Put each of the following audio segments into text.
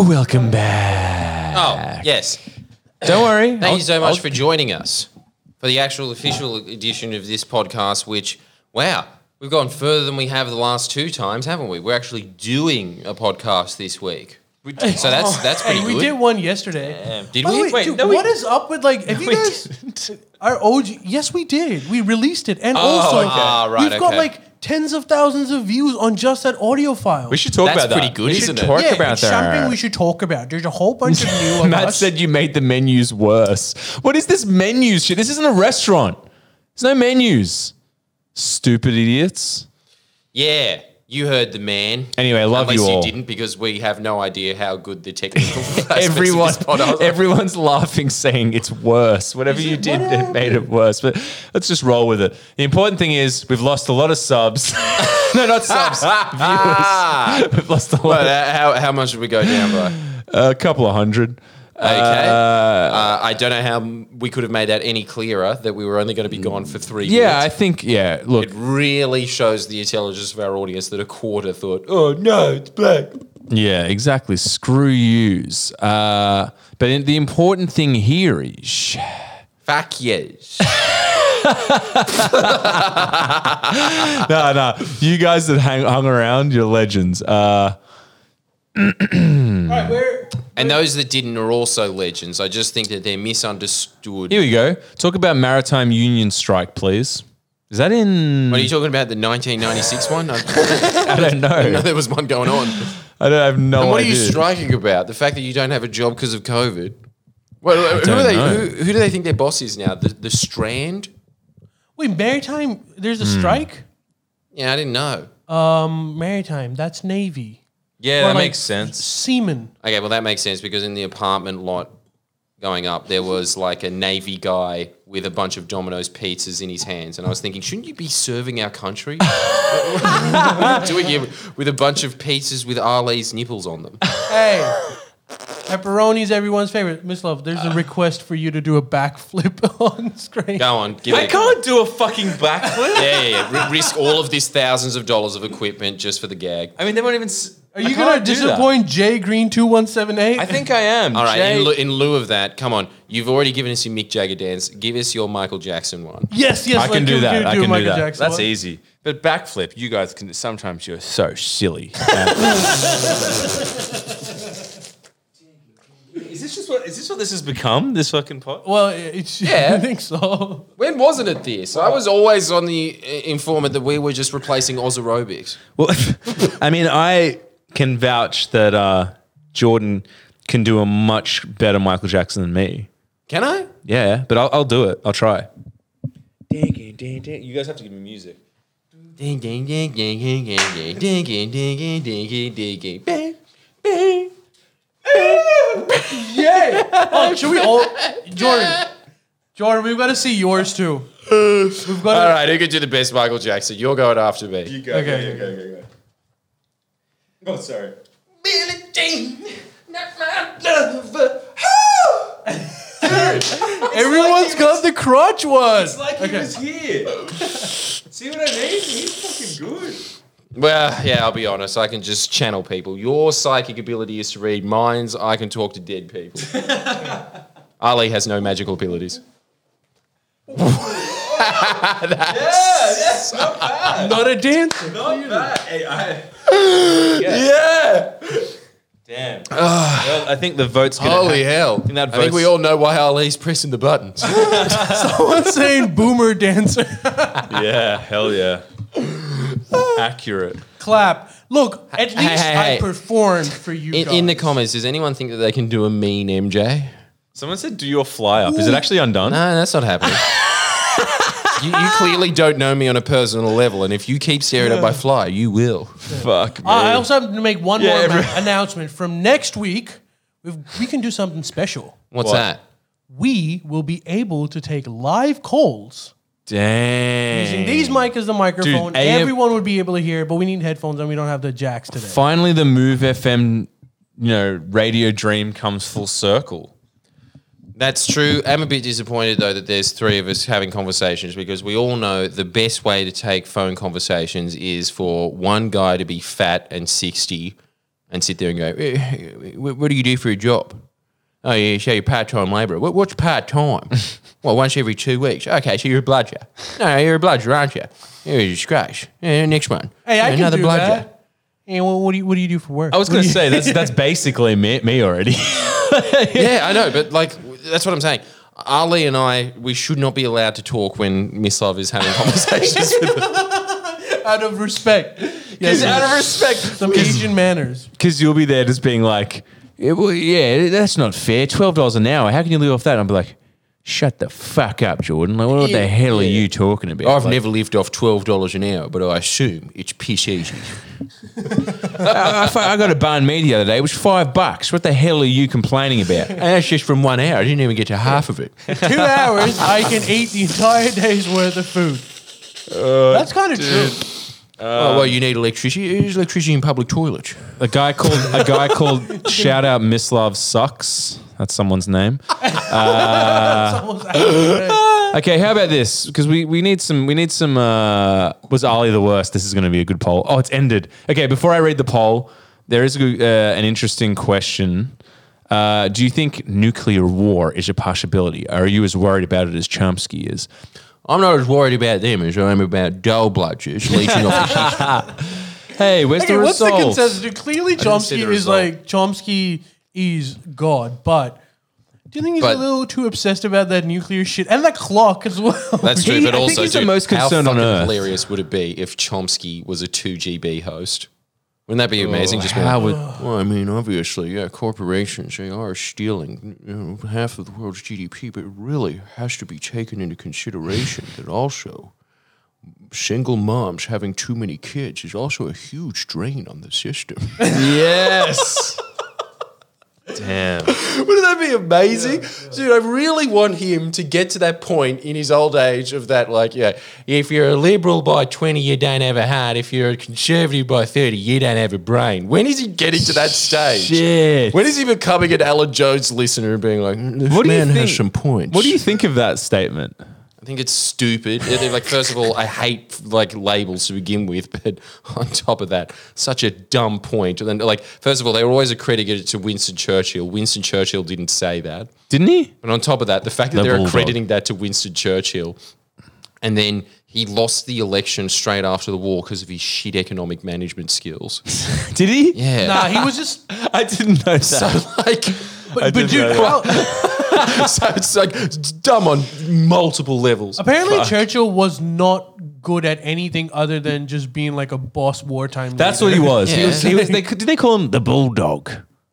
Welcome back. Oh, yes. Don't worry. Thank you so much for joining us for the actual official edition of this podcast, which, wow, we've gone further than we have the last two times, haven't we? We're actually doing a podcast this week. So that's that's pretty Hey, we did one yesterday. Did By we? way, Wait, dude, no, we- what is up with like? Have you guys? Our OG. Yes, we did. We released it, and Oh, also okay. Ah, right, we've got like tens of thousands of views on just that audio file. We should talk That's about that. pretty good, we isn't should it? talk yeah, about it's that. something we should talk about. There's a whole bunch of new. of Matt us. said you made the menus worse. What is this menus shit? This isn't a restaurant. There's no menus. Stupid idiots. Yeah, you heard the man. Anyway, love Unless you all. You didn't, because we have no idea how good the technical Everyone, everyone's laughing, saying it's worse. Whatever you did, it made it worse. But let's just roll with it. The important thing is we've lost a lot of subs. no, not subs. viewers. We've lost a lot. But, uh, how, how much did we go down by? a couple of hundred. Okay. Uh, I don't know how we could have made that any clearer that we were only going to be gone for three Yeah, I think. Yeah, look. It really shows the intelligence of our audience that a quarter thought, oh no, it's black. Yeah, exactly. Screw yous. Uh, but in- the important thing here is Fuck yes. no, no. You guys that hang, hung around, you're legends. Uh, right, where? and those that didn't are also legends. I just think that they're misunderstood. here we go. Talk about maritime union strike, please. Is that in? What are you talking about? The 1996 one? I I don't know know. there was one going on. I don't I have no And what are you striking about? The fact that you don't have a job because of COVID? Well, who, don't are they, know. who, who do they think their boss is now? The, the Strand? Wait, maritime. There's a Hmm. strike. Yeah, I didn't know. Um, maritime. That's navy. Yeah, that like makes sense. Seaman. Okay, well that makes sense because in the apartment lot going up, there was like a navy guy with a bunch of Domino's pizzas in his hands, and I was thinking, shouldn't you be serving our country? What are you doing here with a bunch of pizzas with Ali's nipples on them? Hey, pepperoni's everyone's favorite. Mislav, there's a uh. request for you to do a backflip on screen. Go on, give I it. can't do a fucking backflip. Yeah, yeah, yeah. R- risk all of this thousands of dollars of equipment just for the gag. I mean, they won't even. s- Are you gonna disappoint Jay Green two one seven eight? I think I am. All right, Jay- in, lieu, in lieu of that, come on. You've already given us your Mick Jagger dance. Give us your Michael Jackson one. Yes, yes. I like, can do that. I a can do Michael that. Jackson That's one. easy. But backflip, you guys can. Sometimes you're so silly. is this just what? Is this what this has become? This fucking pot? Well, it's Yeah. I think so. When wasn't it this? I was always on the uh, informant that we were just replacing Oz aerobics. Well, I mean, I can vouch that uh, Jordan can do a much better Michael Jackson than me. Can I? Yeah, but I'll, I'll do it. I'll try. You guys have to give me music. Ding ding ding ding ding ding ding ding ding ding ding ding ding bang bang. Yay! Oh, should we all, Jordan? Jordan, we've got to see yours too. We've got. To, right, who can do the best Michael Jackson? You're going after me. You go. Okay, okay, go, go, go. Oh, sorry. Billie Jean, not my lover. Everyone's got the crotch one. It's like he was here. See what I mean? He's fucking good. Well, yeah, I'll be honest. I can just channel people. Your psychic ability is to read minds. I can talk to dead people. Ali has no magical abilities. Not a dancer. Not bad. Hey, I, yeah. Damn. Ah. well, I think the vote's gonna. Holy ha- hell! think that I think we all know why Ali's pressing the buttons. Someone's saying boomer dancer. Yeah, hell yeah. Accurate. Clap. Look, at least hey, hey. I performed for you. In, guys. in the comments, does anyone think that they can do a mean MJ? Someone said, "Do your fly up." Is it actually undone? No, that's not happening. you, you clearly don't know me on a personal level, and if you keep staring at my fly, you will. Fuck. Uh, I also have to make one Yeah, more every- ma- announcement. From next week, we've, we can do something special. What's What? that? We will be able to take live calls Dang. using these mic as the microphone. AM Everyone would be able to hear, but we need headphones and we don't have the jacks today. Finally, the Move FM, you know, radio dream comes full circle. That's true. I'm a bit disappointed though that there's three of us having conversations because we all know the best way to take phone conversations is for one guy to be fat and 60 and sit there and go, "Eh, "What what do you do for a job?" Oh yeah, so you're part time labourer. What, what's part time? well, once every two weeks. Okay, so you're a bludger. No, you're a bludger, aren't you? You're a disgrace. Yeah, next one. Hey, I Yeah, can do that. Hey, well, what do you what do you do for work? I was going to say that's that's basically me, me already. yeah, I know, but like that's what I'm saying. Ali and I, we should not be allowed to talk when Mislav is having conversations with us. out of respect. Yes, out of respect, some Asian manners. because you'll be there just being like, yeah, well, yeah, that's not fair. Twelve dollars an hour. How can you live off that? And I'll be like, shut the fuck up, Jordan. Like, what the hell are you talking about? I've Like, never lived off twelve dollars an hour, but I assume it's piss easy. I, I fu- I got a banh mi the other day. It was five bucks. What the hell are you complaining about? And that's just from one hour. I didn't even get to half of it. Two hours, I can eat the entire day's worth of food. Oh, that's kind of true. Well, well, you need electricity. There's electricity in public toilets. A guy called a guy called shout out Mislav sucks. That's someone's name. Almost out of Okay, how about this? Because we, we need some we need some. Uh, was Ali the worst? This is going to be a good poll. Oh, it's ended. Okay, before I read the poll, there is a, uh, an interesting question. Uh, do you think nuclear war is a possibility? Are you as worried about it as Chomsky is? I'm not as worried about them as I am about dull bludgers leeching off the Hey, where's Okay, the what's the results? consensus? Clearly, didn't see Chomsky the is result. like Chomsky is God, but do you think he's But- a little too obsessed about that nuclear shit and that clock as well? That's true, He- but I think also, he's the dude, most how concerned on fucking Earth. hilarious would it be if Chomsky was a 2GB host? Wouldn't that be uh, amazing? Just being how would- well, I mean, obviously, yeah, corporations they are stealing you know, half of the world's GDP, but it really has to be taken into consideration that also single moms having too many kids is also a huge drain on the system. yes. Damn. Wouldn't that be amazing? Dude, I really want him to get to that point in his old age of that, like, yeah, if you're a liberal by 20, you don't have a heart. If you're a conservative by 30, you don't have a brain. When is he getting to that stage? Shit. When is he becoming an Alan Jones listener and being like, "Mm, this What do you man has some points? What do you think of that statement? I think it's stupid. It- it- like, first of all, I hate like labels to begin with, but on top of that, such a dumb point. And then, like, first of all, they were always accredited it to Winston Churchill. Winston Churchill didn't say that. Didn't he? And on top of that, the fact that The they're bulldog. accrediting that to Winston Churchill, and then he lost the election straight after the war because of his shit economic management skills. Did he? Yeah. nah, he was just. I didn't know that. So like, But, I but dude, that. how, so it's like it's dumb on multiple levels. apparently Churchill was not good at anything other than just being like a boss wartime. That's what leader. he was. He was. He was they, did they call him the Bulldog?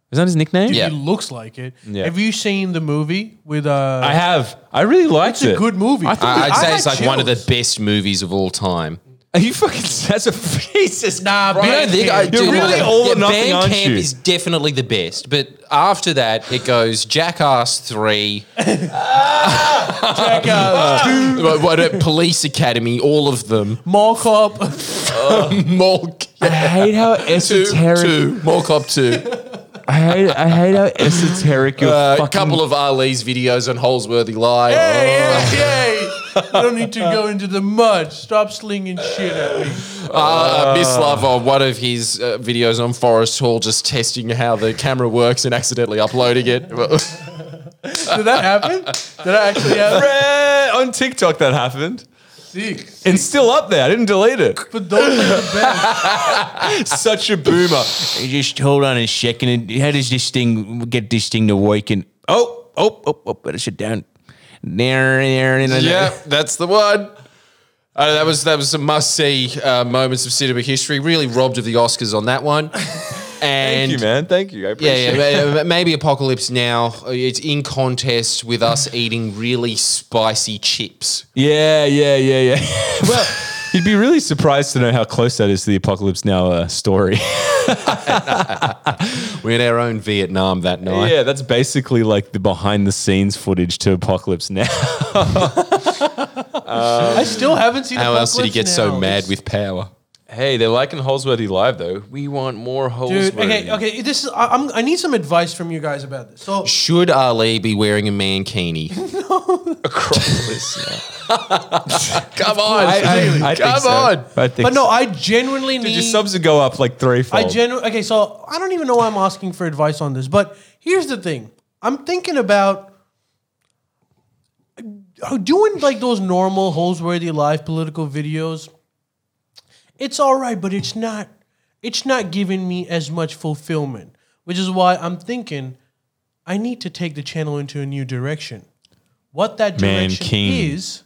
Is that his nickname? Yeah. He looks like it. Yeah. Have you seen the movie with uh? I have. I really liked It's a it. good movie. I thought I- I'd I say had it's like one of the best movies of all time. Are you fucking? That's a Jesus. Nah, don't think I- You're really all yeah, or nothing, aren't Camp you? is definitely the best, but after that it goes Jackass three, what, what, uh, Police Academy, all of them. Mall Cop. Mall I hate how two, esoteric. two, Mall Cop two. I hate. I hate how esoteric your Uh, a fucking. couple of Ali's videos on Holsworthy Live. hey, hey, hey! You don't need to go into the mud. Stop slinging shit at me. Uh, Miss Love on one of his uh, videos on Forest Hall, just testing how the camera works and accidentally uploading it. Did that happen? Did that actually happen? On TikTok that happened. Sick. And still up there. I didn't delete it. But those are the best. Such a boomer. He Just hold on a second. How does this thing get this thing to work? And oh, oh, oh, oh, better sit down. Yeah, that's the one. Uh, that was that was some must see uh, moments of cinema history. Really robbed of the Oscars on that one. And Thank you, man. Thank you. I Yeah, appreciate yeah, ma- maybe Apocalypse Now. uh, It's in contest with us eating really spicy chips. Yeah, yeah, yeah, yeah. well, you'd be really surprised to know how close that is to the Apocalypse Now uh, story. We had our own Vietnam that night. yeah, that's basically like the behind the scenes footage to Apocalypse Now. I still haven't seen. How else did he get Apocalypse so mad with power? Hey, they're liking Holsworthy live though. We want more Holsworthy. Dude, okay, okay. This is I, I'm, I need some advice from you guys about this. So Should Ali be wearing a mankini? Acropolis. Come on. I, I, I think Come so. on. I think But no, so. I genuinely Dude, need. your subs would go up like three I genu- Okay, so I don't even know why I'm asking for advice on this, but here's the thing: I'm thinking about uh, doing like those normal Holsworthy live political videos. It's all right, but it's not. It's not giving me as much fulfillment, which is why I'm thinking I need to take the channel into a new direction. What that Man direction King. is,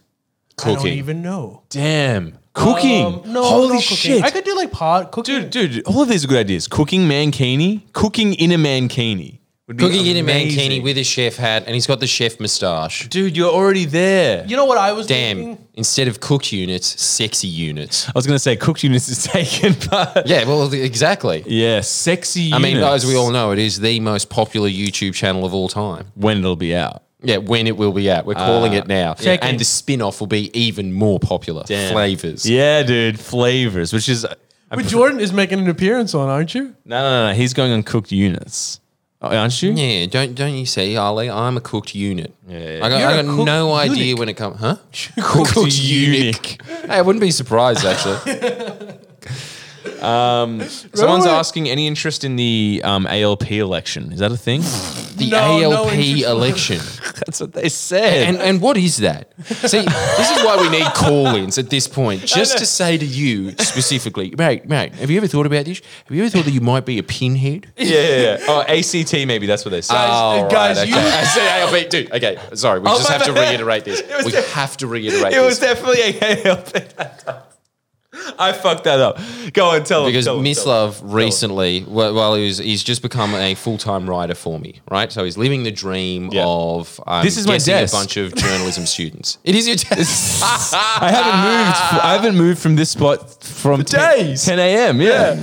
I don't even know. Damn. Cooking. Um, no, Holy not cooking. shit. I could do like pot cooking. dude, dude, all of these are good ideas. Cooking mankini. Cooking in a mankini. Would be Cooking in a amazing. mankini with a chef hat, and he's got the chef moustache. Dude, you're already there. You know what I was Damn. thinking? Instead of cooked units, sexy units. I was going to say cooked units is taken, but Yeah, well, exactly. yeah, sexy I mean, units. as we all know, it is the most popular YouTube channel of all time. when it'll be out. Yeah, when it will be out. We're calling it ah, now. Checking. And the spin off will be even more popular. Damn. Flavors. Yeah, dude, flavors, which is I'm But Jordan is making an appearance on, aren't you? no, no, no. He's going on cooked units, oh, aren't you? Yeah, don't don't you see, Ali? I'm a cooked unit. Yeah, yeah. I got, You're I a got cooked no idea eunuch. when it comes. Huh? Cooked eunuch. Hey, I wouldn't be surprised actually. Someone's Remember- asking any interest in the um, ALP election. Is that a thing? The No, no ALP interest. election. That's what they said. And and what is that? See, this is why we need call-ins at this point, just to say to you specifically, mate, mate, have you ever thought about this? Have you ever thought that you might be a pinhead? yeah, yeah, yeah. Oh, ACT maybe. That's what they said. Oh, guys, right, you- okay. I said ALP, dude. Okay, sorry, we Oh, just my have to bad. reiterate this. was We de- have to reiterate it was definitely a ALP. I fucked that up. Go on, tell Because him. Because him, Miss him. Love recently, well, well he was, he's just become a full time writer for me, right? So he's living the dream Yeah. of um, This is my desk. a bunch of journalism students. It is your desk. I haven't moved. I haven't moved from this spot from 10, days. 10 a.m. Yeah.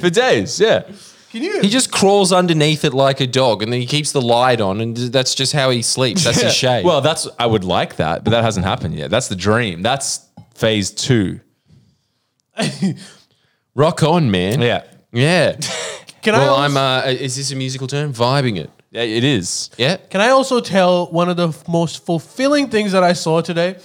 for days. Yeah. Can you? He just crawls underneath it like a dog, and then he keeps the light on, and that's just how he sleeps. That's his shade. Well, that's I would like that, but that hasn't happened yet. That's the dream. That's phase two. rock on, man. Yeah. yeah. Can I? well, Also, I'm. Uh, is this a musical term? Vibing it. Yeah, it is. Yeah. can I also tell one of the f- most fulfilling things that I saw today?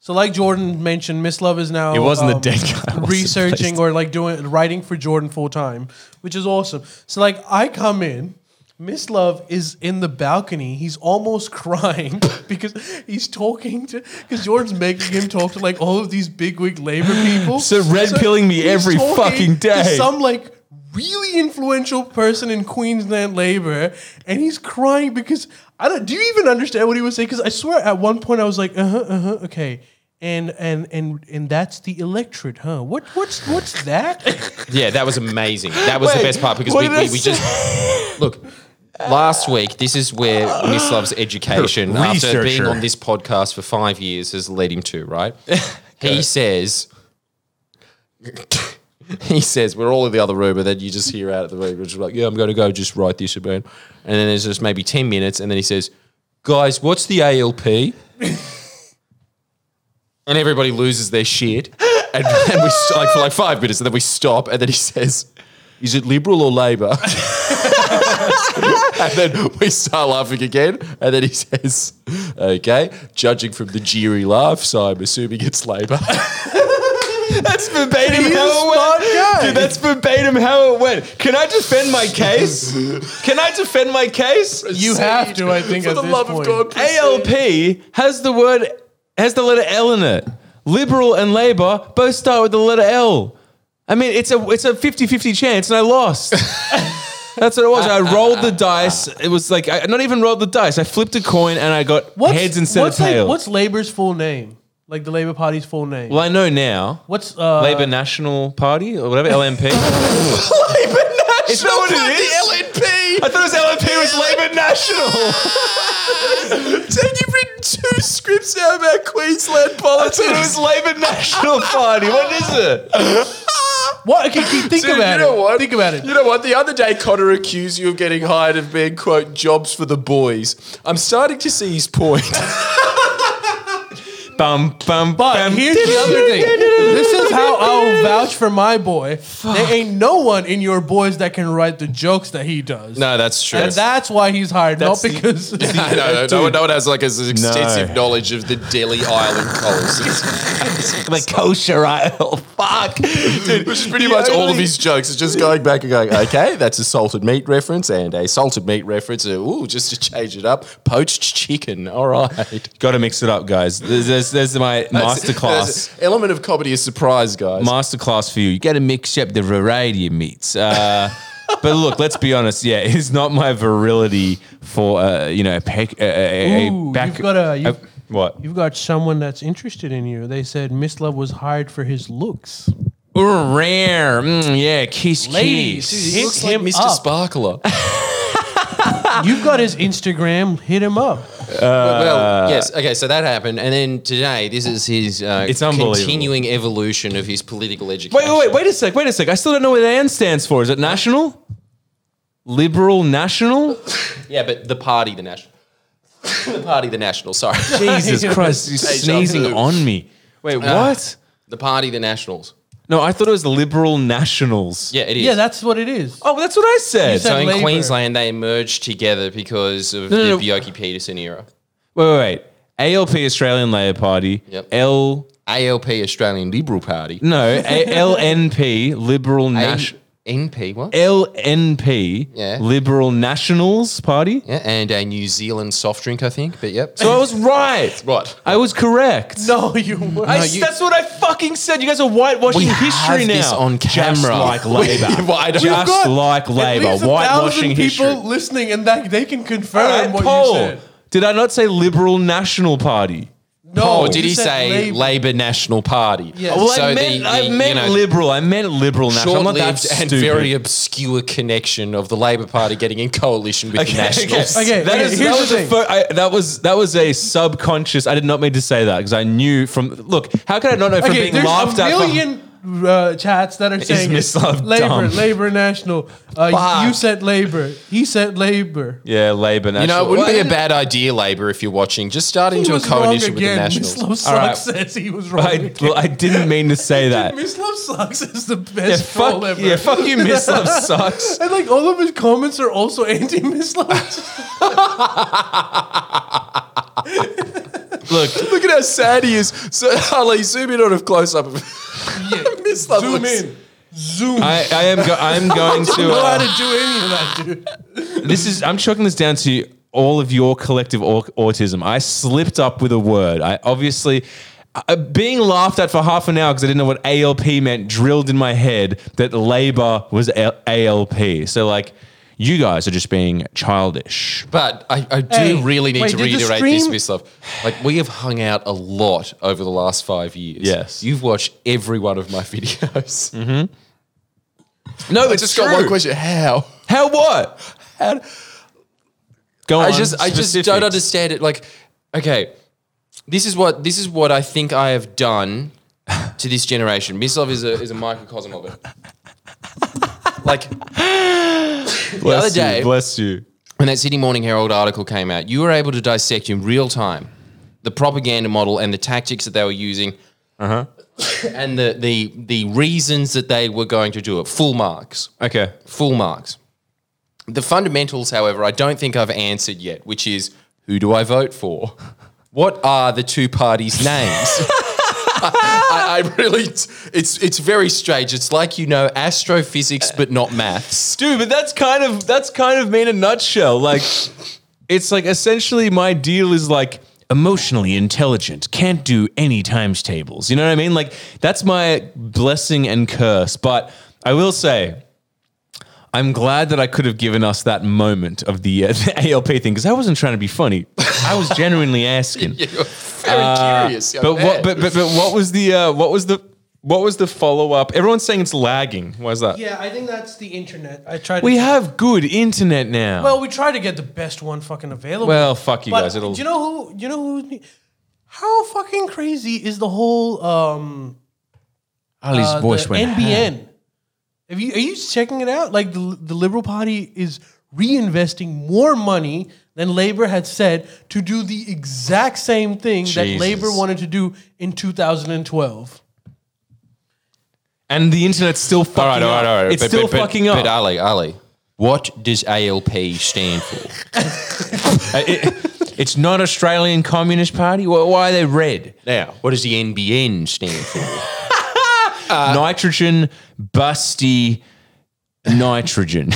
So, like Jordan mentioned, Mislav is now It wasn't the um, dead guy. Researching or like doing writing for Jordan full time, which is awesome. So, like, I come in. Mislav is in the balcony. He's almost crying because he's talking to because Jordan's making him talk to like all of these bigwig labor people. So red pilling me he's every talking fucking to day. Some like really influential person in Queensland labor, and he's crying because I don't. Do you even understand what he was saying? Because I swear at one point I was like, uh huh, uh huh, okay. And and and and that's the electorate, huh? What what's what's that? Yeah, that was amazing. That was the Wait, best part because what we, did I we, we just look. Last week, this is where Miss Love's education, after being on this podcast for five years, has led him to. Right? he says, he says, we're all in the other room, and then you just hear out of the room, which is like, yeah, I'm going to go just write this about. And then there's just maybe ten minutes, and then he says, guys, what's the ALP? and everybody loses their shit. And, and we like for like five minutes, and then we stop, and then he says, "Is it Liberal or Labor?" and then we start laughing again, and then he says, "Okay, judging from the jeery laugh, so I'm assuming it's Labor." That's verbatim He's how it went. Dude, that's verbatim how it went. Can I defend my case? Can I defend my case? you have to, I think, For at the this love point. of God, ALP has the word has the letter L in it. Liberal and Labor both start with the letter L. I mean, it's a it's a 50-50 chance, and I lost. That's what it was. I rolled the dice. It was like I not even rolled the dice. I flipped a coin and I got What's, heads instead what's of tails. what's Labor's full name? Like the Labor Party's full name. well, I know now. What's uh, Labor National Party or whatever LNP. Is that what it is? LNP. I thought it was LNP was Labor National. Then you've written two scripts now about Queensland I politics. thought it was Labor National Party. What is it? What? Okay, keep- think Dude, about you know it. what? Think about it. You know what? The other day, Connor accused you of getting hired of being, quote, jobs for the boys. I'm starting to see his point. Bum bum But bum. here's the other thing. This is how I'll vouch for my boy. There ain't no one in your boys that can write the jokes that he does. No, that's true. And that's why he's hired, not That's the- because. no, no, no, one- no one has like as extensive No. knowledge of the Delhi Island coals. the kosher aisle. Fuck. Dude, Which is pretty the much all of his jokes It's just going back and going, okay, that's a salted meat reference and a salted meat reference. uh, Ooh, just to change it up, poached chicken. All right. Got to mix it up, guys. There's, there's, there's my masterclass. There's element of comedy is surprise, guys. Masterclass for you. You got to mix up the variety of meats. Uh, but look, let's be honest. Yeah, it's not my virility for uh, you know a, peck, a, a, a Ooh, back. you've got a- you've- what? You've got someone that's interested in you. They said Mislav was hired for his looks. Ooh, rare. Mm, yeah, kiss, Ladies, kiss. hit looks like him Mr. up. Sparkler. You've got his Instagram. Hit him up. Well, yes. Okay, so that happened, and then today, this is his uh, It's unbelievable. continuing evolution of his political education. Wait, wait, wait, wait a sec, wait a sec. I still don't know what the N stands for. Is it national? Liberal national? Yeah, but the party, the national, the party, the national. Sorry, Jesus Christ, you're sneezing on me. Wait, what? the party, the nationals. No, I thought it was Liberal Nationals. Yeah, it is. Yeah, that's what it is. Oh, that's what I said. Said- so in Labour. Queensland, they merged together because of No, no, the no. Bjelke-Petersen era. Wait, wait, wait. ALP Australian Labor Party. Yep. L ALP, Australian Liberal Party. no A- LNP Liberal National. NP, what? LNP Yeah. Liberal Nationals Party. Yeah, and a New Zealand soft drink, I think. But yep. So I was right. What? I was correct. No, you weren't. I, you- that's what I fucking said. You guys are whitewashing We history have now. this on Just camera. like Labor. Why don't- Just We've got like At Labor. least a Whitewashing thousand history. people listening, and that they can confirm All right, what Paul, you said. Did I not say Liberal National Party? No, Or did you he say Labour. Labour National Party? Yes. Well, So I meant, I meant liberal. I meant liberal national. I'm not that short-lived and stupid. very obscure connection of the Labour Party getting in coalition with the Nationals. Okay, That okay, is- that was a thing. fir- I- that was that was a subconscious. I did not mean to say that because I knew from. Look, how could I not know from Okay, being there's laughed a at? For- million uh, chats that are saying Miss it. Love Labor, dumb? Labor National. Uh, Fuck. you said Labor. He said Labor. yeah, Labor National. You know, it wouldn't be a bad idea, Labour, if you're watching. Just start He into a was wrong coalition with the again. Nationals. Mislav All right. Sucks says he was wrong I, again. well, I didn't mean to say that. Mislav Sucks is the Yeah, best fuck, troll ever. yeah, fuck you, Miss Love sucks. And like all of his comments are also anti Mislav. Look, Look at how sad he is. So, Ali, zoom in on a close up of Mislav. Zoom looks- in. Zoom. I, I am. Go, I'm going to. don't know how Uh, to do any of that, dude. this is. I'm chalking this down to all of your collective au- autism. I slipped up with a word. I obviously. Uh, being laughed at for half an hour because I didn't know what ALP meant, drilled in my head that Labour was L- ALP. So, like, you guys are just being childish. But I, I do Hey, really need wait, to did the reiterate this, stream- Mislav. Like, we have hung out a lot over the last five years. Yes. You've watched every one of my videos. Mm-hmm. No, I just got one question. How? How what? How? Go on. I just I just don't specifics. understand it. Like, okay, this is what this is what I think I have done to this generation. Mislav is a is a microcosm of it. like the Bless other you, day, bless you. when that Sydney Morning Herald article came out, you were able to dissect in real time the propaganda model and the tactics that they were using, uh-huh. and the the the reasons that they were going to do it. Full marks Okay. full marks. The fundamentals, however, I don't think I've answered yet, which is who do I vote for? What are the two parties' names? I, I really, it's it's very strange. It's like you know astrophysics, but not maths. Dude, but that's kind of that's kind of me in a nutshell. Like it's like essentially my deal is like emotionally intelligent, can't do any times tables. You know what I mean? Like that's my blessing and curse. But I will say I'm glad that I could have given us that moment of the, uh, the ALP thing because I wasn't trying to be funny. I was genuinely asking. yeah, You're very curious. young Uh, but man. what? But, but but what was the uh, what was the what was the follow up? Everyone's saying it's lagging. Why is that? Yeah, I think that's the internet. I tried. We to, have good internet now. Well, we try to get the best one fucking available. Well, fuck you But guys. It'll. do you know who? You know who? How fucking crazy is the whole um Ali's uh, voice the went. NBN? Have you are you checking it out? Like the the Liberal Party is reinvesting more money than Labor had said to do the exact same thing that Jesus. Labor wanted to do in 2012. And the internet's still fucking All right, all right, up. all right. It's But- still but- but- fucking up. But Ali, Ali, what does ALP stand for? Uh, it- it's not Australian Communist Party. Why, why are they red? now, what does the NBN stand for? Uh, nitrogen, busty, nitrogen.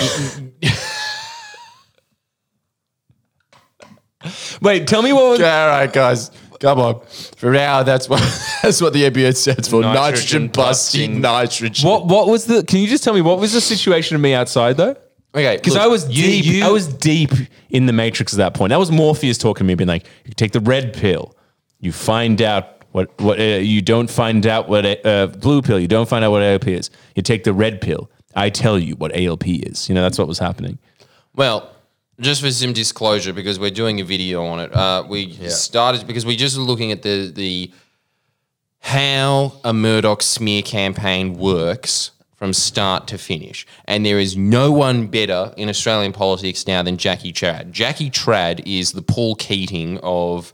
Wait, tell me what was. all right, guys, come on. For now, that's what that's what the NBN stands for. Nitrogen Nitrogen, busting busting. nitrogen. What what was the? Can you just tell me what was the situation of me outside though? Okay, Because look, I was you- deep. you- I was deep in the matrix at that point. That was Morpheus talking to me, being like, "You take the red pill, you find out what what uh, you don't find out what a uh, blue pill. You don't find out what ALP is. You take the red pill. I tell you what ALP is. You know that's what was happening. Well, just for some disclosure, because we're doing a video on it, uh, we started because we're just looking at the the how a Murdoch smear campaign works from start to finish, and there is no one better in Australian politics now than Jackie Trad. Jackie Trad is the Paul Keating of.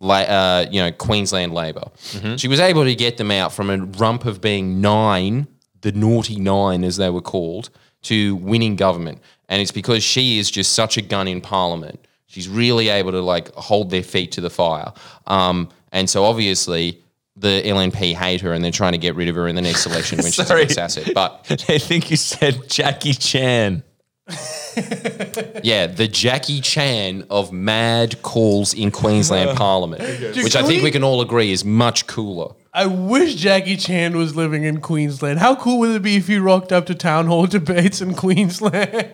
Uh, you know, Queensland Labor. She was able to get them out from a rump of being nine, the naughty nine as they were called, to winning government. And it's because she is just such a gun in parliament. She's really able to like hold their feet to the fire. Um, and so obviously the LNP hate her and they're trying to get rid of her in the next election when she's a asset. But I think you said Jackie Chan. yeah, the Jackie Chan of mad calls in Queensland Parliament, which I think we- can all agree is much cooler. I wish Jackie Chan was living in Queensland. How cool would it be if he rocked up to town hall debates in Queensland?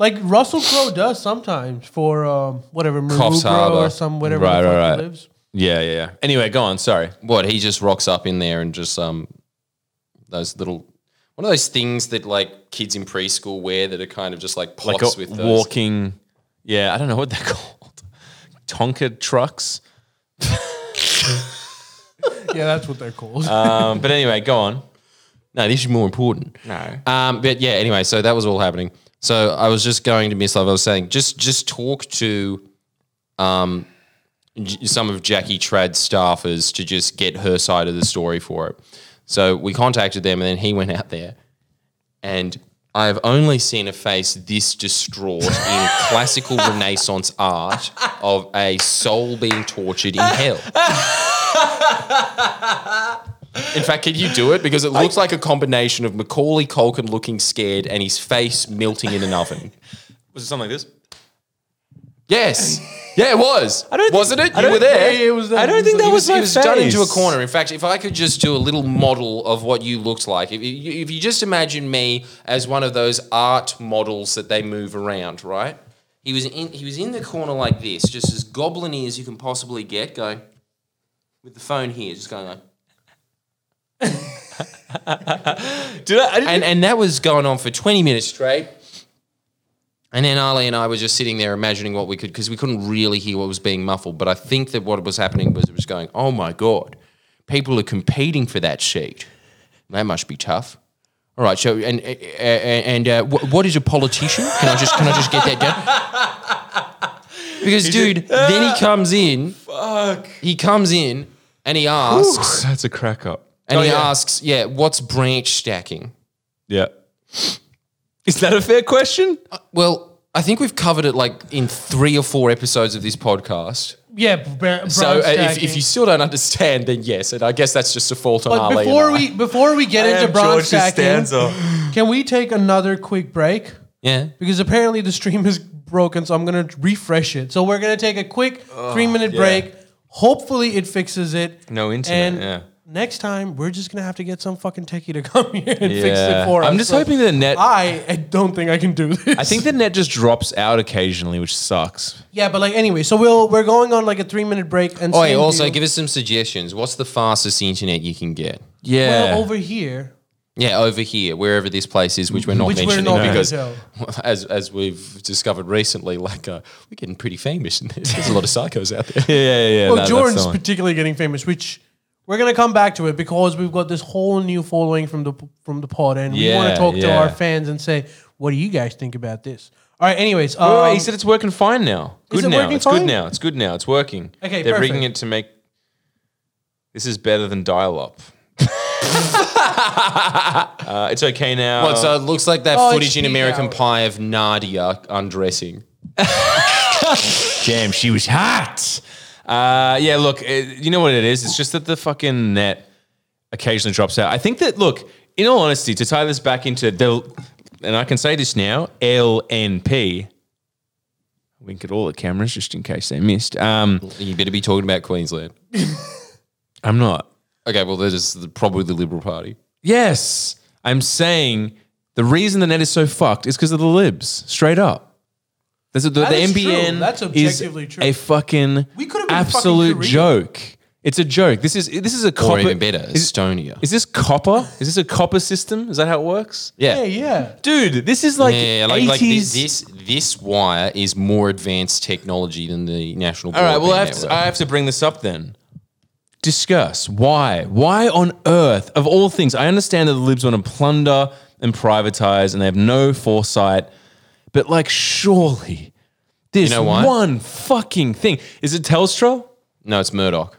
like Russell Crowe does sometimes for um, whatever Maroubra Harbour. or some whatever Right, the fuck right, he lives. Yeah, yeah, yeah. Anyway, go on. Sorry. What he just rocks up in there and just um those little one of those things that like kids in preschool wear that are kind of just like Like a with those. walking. Yeah, I don't know what they're called. Tonka trucks. Yeah, that's what they're called. Um, but anyway, go on. No, this is more important. No. Um, but yeah, anyway, so that was all happening. So I was just going to Mislav. I was saying, just just talk to um, J- some of Jackie Trad's staffers to just get her side of the story for it. So we contacted them, and then he went out there, and I've only seen a face this distraught in classical Renaissance art of a soul being tortured in hell. In fact, can you do it? Because it looks like a combination of Macaulay Culkin looking scared and his face melting in an oven. Was it something like this? Yes. Yeah, it was. I don't think- Wasn't it? I You don't- were there. Yeah, it was I don't think that He was, was, my he was done into a corner. In fact, if I could just do a little model of what you looked like, if you, if you just imagine me as one of those art models that they move around, right? He was in he was in the corner like this, just as goblin-y as you can possibly get, going with the phone here, just going like Did I? I didn't and and that was going on for 20 minutes straight. And then Ali and I were just sitting there imagining what we could, because we couldn't really hear what was being muffled. But I think that what was happening was it was going, oh my God, people are competing for that seat. That must be tough. All right, so and and, and uh, wh- what is a politician? Can I just can I just get that down? Because dude, then he comes in. Fuck. He comes in and he asks, That's a crack up. and Oh, he yeah. asks, yeah, what's branch stacking? Yeah. Is that a fair question? Well, I think we've covered it like in three or four episodes of this podcast. yeah, bra- So uh, if, if you still don't understand, then yes, and I guess that's just a fault on but Ali. before and I. we before we get into branch stacking, can we take another quick break? yeah, Because apparently the stream is broken, so I'm gonna refresh it. So we're gonna take a quick three minute yeah. break. Hopefully it fixes it. No internet, And yeah. Next time we're just gonna have to get some fucking techie to come here and fix Yeah. it for us. I'm just So hoping the net. I, I don't think I can do this. I think the net just drops out occasionally, which sucks. yeah, but like anyway, so we'll we're going on like a three minute break and. Oh, yeah, same also deal. give us some suggestions. What's the fastest internet you can get? Yeah. well over here. Yeah, over here, wherever this place is, which we're not Which we're mentioning not gonna because, tell. as as we've discovered recently, like uh, we're getting pretty famous, and there's, there's a lot of psychos out there. yeah, yeah, yeah. Well, that- Jordan's particularly getting famous, which we're gonna come back to it because we've got this whole new following from the from the pod, and we want Yeah, to talk to yeah. our fans and say, what do you guys think about this? All right. Anyways, Oh, um, he said it's working fine now. Good Is it now. working it's fine? good now. It's good now. It's working. Okay, They're rigging perfect. it to make. This is better than dial up. uh, it's okay now. What, so it looks like that Oh, footage in it's American peak. Pie of Nadia undressing. Damn, she was hot. Uh, yeah, look, it, you know what it is? It's just that the fucking net occasionally drops out. I think that, look, in all honesty, to tie this back into the, and I can say this now, LNP. Wink at all the cameras just in case they missed. Um, You better be talking about Queensland. I'm not. Okay, well, that is the, probably the Liberal Party. Yes, I'm saying the reason the net is so fucked is because of the libs. Straight up. There's a, the, That the is NBN true. That's is true. a fucking We could have been fucking absolute Korea. joke. It's a joke. This is this is a copper. Or even better, Is, Estonia. is this copper? Is this a copper system? Is that how it works? yeah. yeah, yeah. Dude, this is like yeah, like, 80s. like this, this this wire is more advanced technology than the national. All right, well, I have, to. I have to bring this up then. Discuss why. Why on earth, of all things, I understand that the libs want to plunder and privatize and they have no foresight, but like, surely this know why? one fucking thing is it Telstra? no, it's Murdoch.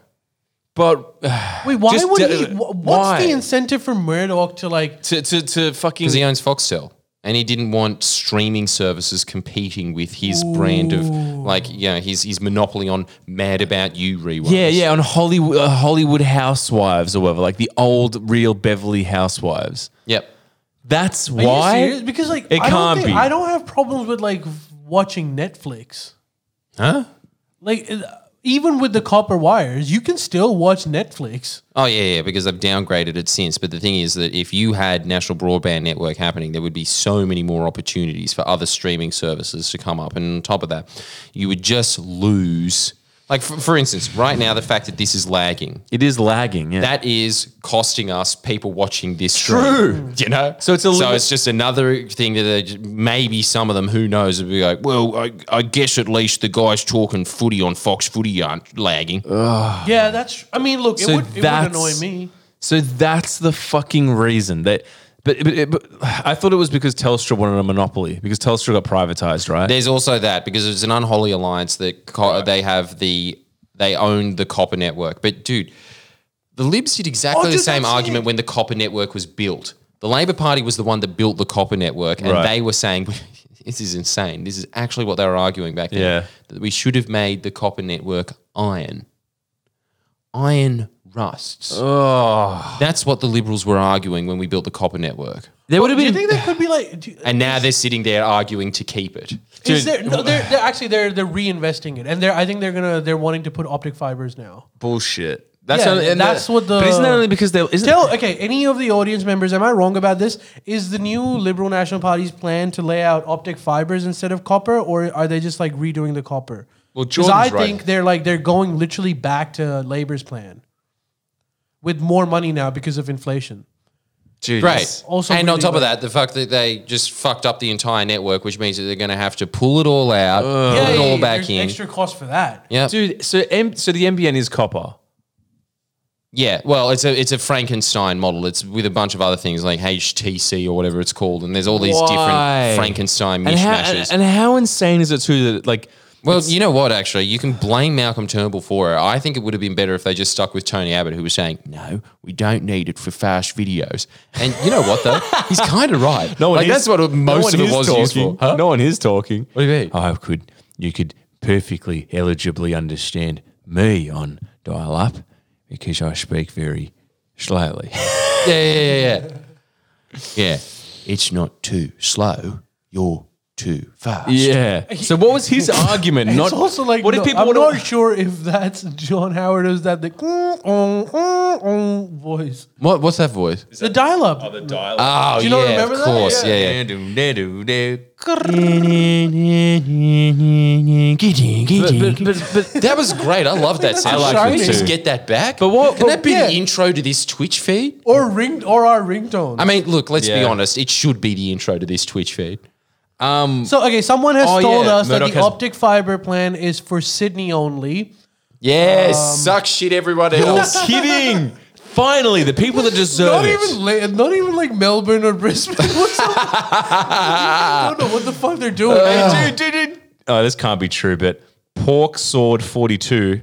But Wait, why Just would d- he? wh- What's why? the incentive for Murdoch to like? to, to, to fucking. Because he owns Foxtel. And he didn't want streaming services competing with his brand of like, you know, his his monopoly on Mad About You reruns. yeah, yeah, on Hollywood, uh, Hollywood Housewives or whatever, like the old real Beverly Housewives. Yep. That's Are you why. serious? Because like It I don't can't think, be. I don't have problems with like watching Netflix. Huh? Like even with the copper wires, you can still watch Netflix. Oh yeah, yeah, because they've downgraded it since. But the thing is that if you had national broadband network happening, there would be so many more opportunities for other streaming services to come up. And on top of that, you would just lose. Like for, for instance, right now, the fact that this is lagging, It is lagging, yeah. that is costing us people watching this stream. True. You know? So it's a so little- it's just another thing that they, maybe some of them, who knows, would be like, well, I, I guess at least the guys talking footy on Fox Footy aren't lagging. Yeah, that's. I mean, look, So it would, it would that's- annoy me. So that's the fucking reason that. But, but, but I thought it was because Telstra wanted a monopoly because Telstra got privatized, right? There's also that because it's an unholy alliance that co- they have the they own the copper network. But dude, the Libs did exactly Oh, the same argument saying- when the copper network was built. The Labor Party was the one that built the copper network, and Right. they were saying, "This is insane. This is actually what they were arguing back then. Yeah. That we should have made the copper network iron. Iron rusts. oh, That's what the Liberals were arguing when we built the copper network." there would have Do you been. think that could be like? Do, And now they're sitting there arguing to keep it. is there, no, they're, they're actually they're they're reinvesting it, and they're I think they're gonna they're wanting to put optic fibers now. bullshit. That's Yeah, only, and that's that- what the- But isn't that only because there isn't? Tell okay, any of the audience members, am I wrong about this? Is the new Liberal National Party's plan to lay out optic fibers instead of copper, or are they just like redoing the copper? Well, because Jordan's I right. think they're like they're going literally back to Labor's plan with more money now because of inflation. Dude, Right. Also and on really top of that, the fact that they just fucked up the entire network, which means that they're going to have to pull it all out, pull it all back there's in. extra cost for that. Yeah. dude. So M, so the NBN is copper. Yeah. Well, it's a it's a Frankenstein model. It's with a bunch of other things like HTC or whatever it's called, and there's all these Why? different Frankenstein And how, mishmashes. and, and how insane is it too that like well, you know what? Actually, you can blame Malcolm Turnbull for it. I think it would have been better if they just stuck with Tony Abbott, who was saying, "No, we don't need it for fast videos." And you know what though? He's kind of right. No one like that's what most of it was used for. Huh? No one is talking. What do you mean? I could, you could perfectly eligibly understand me on dial up because I speak very slowly. Yeah, yeah, yeah, yeah. Yeah. It's not too slow. You're too fast. yeah. So what was his argument? It's Not also like what did no, people I'm want not sure if that's John Howard or is that the voice. What? What's that voice? The dial up. Oh, the dial Oh, Do you not yeah, remember of that? course. Yeah. Yeah, yeah. but, but, but That was great. I love that sound. I liked Can it we just too. get that back? But what- Can but- that be yeah. the intro to this Twitch feed? or ring or our ringtone. I mean, look. Let's be Yeah. honest. It should be the intro to this Twitch feed. Um so okay, someone has Oh, told yeah, us Murdoch that the has- optic fiber plan is for Sydney only. Yes. suck shit, everyone you're else. kidding. Finally, the people that deserve Not it. even, la- not even like Melbourne or Brisbane. What's up? I don't know what the fuck they're doing. dude, dude, dude. Oh, this can't be true, but Pork Sword 42,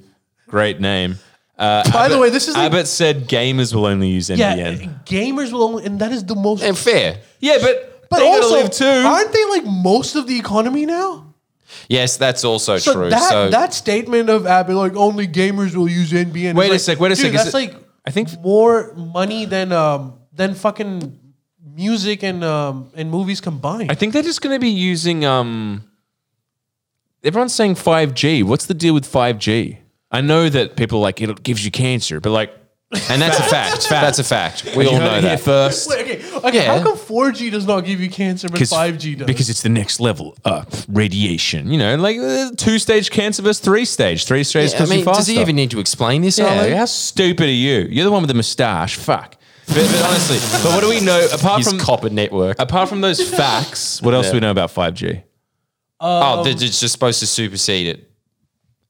great name. Uh, By the way, this is like, Abbott said gamers will only use yeah, NBN. gamers will only, and that is the most. And fair. Yeah, but, but they gotta also, live too. aren't they like most of the economy now? Yes, that's also So true. that so that statement of Abbott, like only gamers will use NBN. Wait a like, sec, wait a dude, sec, is That's it- like I think- more money than um than fucking music and um and movies combined. I think they're just going to be using. um. Everyone's saying 5G. What's the deal with 5G? I know that people are like it gives you cancer, but like, and that's a fact. That's a fact. We all you know it here that. first. Wait, okay, okay. Yeah. How come 4G does not give you cancer, but 5G does? Because it's the next level up radiation. You know, like uh, two stage cancer versus three stage. Three stage I because mean, you faster. does he even need to explain this? Yeah, Ali? how stupid are you? You're the one with the moustache. Fuck. But, but honestly, but what do we know apart His from copper network. apart from those facts? What else do we know about 5G? oh, they're just supposed to supersede it.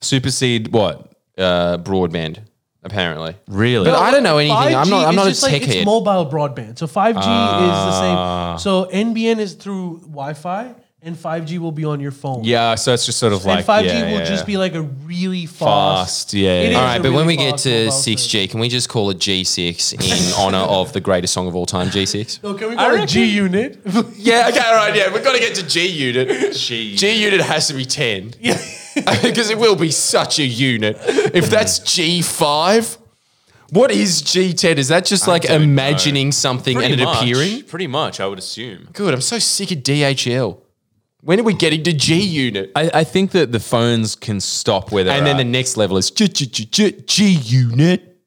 Supersede what? Uh, broadband, apparently. Really? But I don't know anything. I'm not. I'm not a just like, tech It's head. mobile broadband. So 5G is the Ah. same. So NBN is through Wi-Fi, and 5G will be on your phone. yeah, so it's just sort of like and 5G yeah, will yeah, just yeah. be like a really fast. Fast, yeah, It yeah. is All a but when really we get fast to mobile six service. G, can we just call it G six in honor of the greatest song of all time, G six? So can we I go to reckon- G Unit? Yeah, okay, all right, yeah, we've got to get to G unit. G G unit has to be ten yeah. because it will be such a unit. If that's G five, what is G ten? Is that just like don't imagining something Pretty and it much, appearing? Pretty much, I would assume. Good. I'm so sick of DHL. When are we getting to G unit? I, I think that the phones can stop where they're And then the next level is G G G G G unit.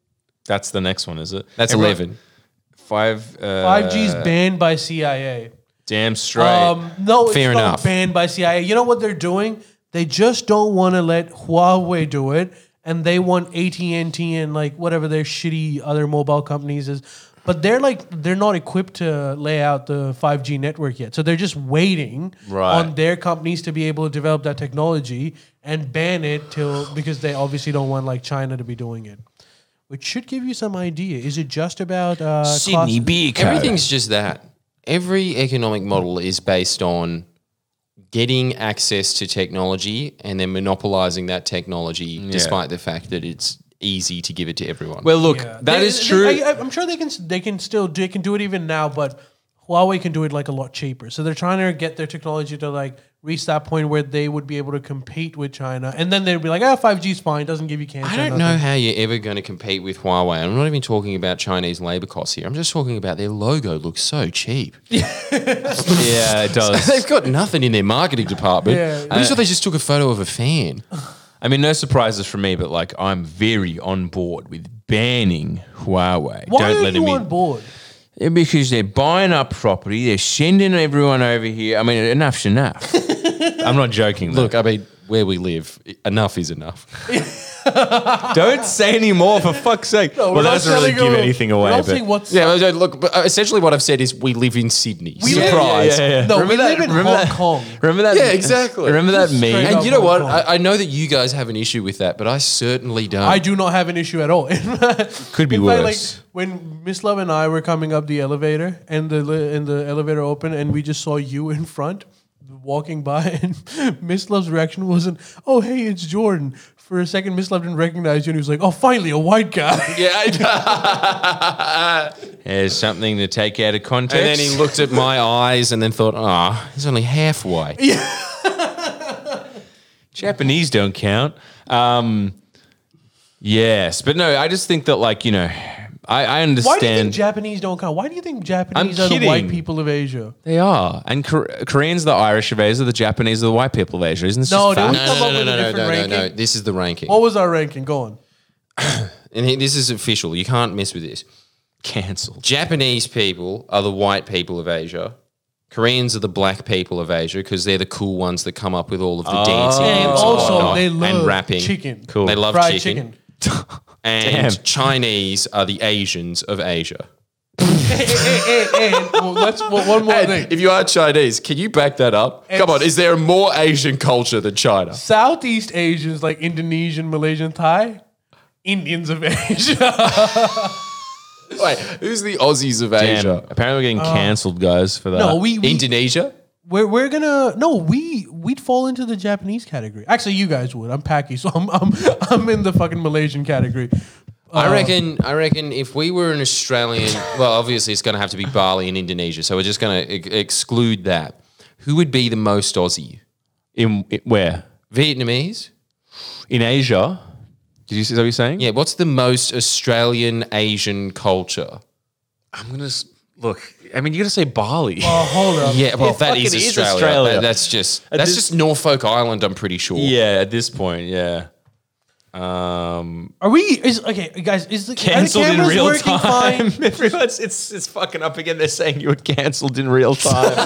That's the next one, is it? That's Everyone- eleven. Five. Uh, 5G is banned by CIA. Damn straight. Um, no, Fair it's not enough. banned by CIA. You know what they're doing? They just don't want to let Huawei do it, and they want AT and T and like whatever their shitty other mobile companies is. But they're like they're not equipped to lay out the 5G network yet, so they're just waiting Right. on their companies to be able to develop that technology and ban it till because they obviously don't want like China to be doing it. Which should give you some idea. Is it just about uh, Sydney class- beer card. Everything's just that. Every economic model is based on getting access to technology and then monopolizing that technology, despite the fact that it's easy to give it to everyone. well, look, Yeah. that They- is they- true. I, I'm sure they can. They can still. They can do it even now, but Huawei can do it like a lot cheaper. So they're trying to get their technology to like reach that point where they would be able to compete with China, and then they'd be like, "Ah, 5G is fine. Doesn't give you cancer." I don't nothing." know how you're ever going to compete with Huawei. I'm not even talking about Chinese labor costs here. I'm just talking about their logo looks so cheap. yeah, it does. They've got nothing in their marketing department. Yeah. I just thought they just took a photo of a fan. I mean, no surprises for me, but like, I'm very on board with banning Huawei. Why Don't are let you them on in. board? Because they're buying up property, they're sending everyone over here. I mean, enough's enough. I'm not joking. Look, Look, I mean, where we live, enough is enough. don't say any more for fuck's sake. well, We're that not doesn't really telling give you- anything we're away. not But saying what's Yeah, but, look, but essentially what I've said is we live in Sydney. We live- Surprise. Yeah, yeah, yeah. No, Remember we that- live in remember Hong that- Kong. remember that? Yeah, exactly. Remember that Straight meme? up. And you know Hong what? I, I know that you guys have an issue with that, but I certainly don't. I do not have an issue at all. Could be In fact, worse. like when Mislav and I were coming up the elevator, and the li- and the elevator opened, and we just saw you in front, walking by, and Mislav's reaction wasn't, "Oh, hey, it's Jordan." For a second, Mislav didn't recognize you, and he was like, "Oh, finally, a white guy." Yeah, I. There's something to take out of context. and then he looked at my eyes and then thought, "Ah, he's only half halfway." Japanese don't count. Um, yes, but no, I just think that like you know, I, I Why do you think Japanese don't count? Why do you think Japanese I'm are the white people of Asia? they are, and Kor- Koreans are the Irish of Asia, the Japanese are the white people of Asia. Isn't this No, just dude. fact? No, Come no, up no, with a no, no, different no, no, no. ranking. This is the ranking, What was our ranking? Go on. and he- this is official. You can't mess with this. cancelled? Japanese people are the white people of Asia. Koreans are the black people of Asia because they're the cool ones that come up with all of the dancing And and also, whatnot they love and rapping. chicken. Cool. They love Fried chicken. chicken. And Damn. Chinese are the Asians of Asia. hey, hey, hey, hey, well, let's well, one more And thing. if you are Chinese, can you back that up? Come on, is there more Asian culture than China? Southeast Asians like Indonesian, Malaysian, Thai, Indians of Asia. Wait, who's the Aussies of Damn. Asia? Apparently, we're getting cancelled, guys, for that. Uh, No, we, we Indonesia? We're, we're gonna no we we'd fall into the Japanese category. Actually, you guys would. I'm Paki, so I'm I'm I'm in the fucking Malaysian category. I uh, reckon. I reckon if we were an Australian, well, obviously it's going to have to be Bali and Indonesia. So we're just going to exclude that. Who would be the most Aussie? in, in where Vietnamese? in Asia. Did you see what you're saying? Yeah. What's the most Australian Asian culture? I'm gonna s- look. I mean, you gotta say Bali. Oh, hold up. Yeah, well, It that fucking is is Australia. Australia. That- that's just that's this- just Norfolk Island. I'm pretty sure. yeah, at this point, yeah. Um, Are we? Is okay, guys? Is the are the cancelled in cameras real working time. Fine? Everyone's it's it's fucking up again. They're saying you were cancelled in real time.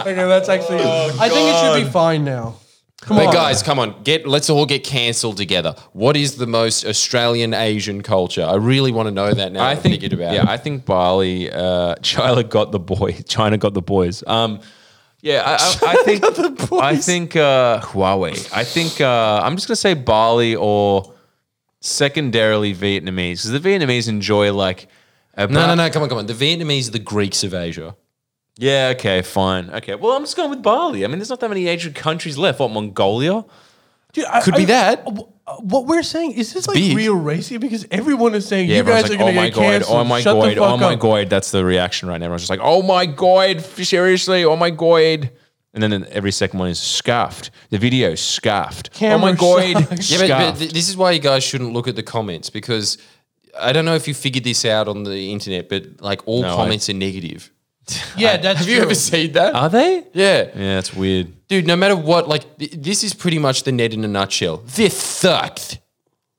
Okay, that's actually. I think it should be fine now. Come But on, guys, come on, get let's all get cancelled together. What is the most Australian Asian culture? I really want to know that now. I I've think figured about yeah, it. I think Bali. Uh, China got the boy. China got the boys. Um, yeah, I, I, I think I think uh, Huawei. I think uh, I'm just gonna say Bali or secondarily Vietnamese because the Vietnamese enjoy like. A No, no, no, come on, come on. The Vietnamese are the Greeks of Asia. Yeah. Okay. Fine. Okay. Well, I'm just going with Bali. I mean, there's not that many Asian countries left. What Mongolia? Dude, I- Could be I- that. uh, What we're saying is this like big. real racy because everyone is saying Yeah, you everyone's guys like, are oh gonna my get god, canceled. oh my Shut the god, oh my up. god. That's the reaction right now. Everyone's just like, oh my god, seriously, oh my god. And then every second one is scuffed. The video scuffed. oh my Camera god, sucks. Yeah, but, but th- this is why you guys shouldn't look at the comments because I don't know if you figured this out on the internet, but like all No, I- comments are negative. Yeah, that's Have you true. ever seen that? Are they? yeah. Yeah, that's weird. Dude, no matter what, like th- this is pretty much the net in a nutshell. This sucked.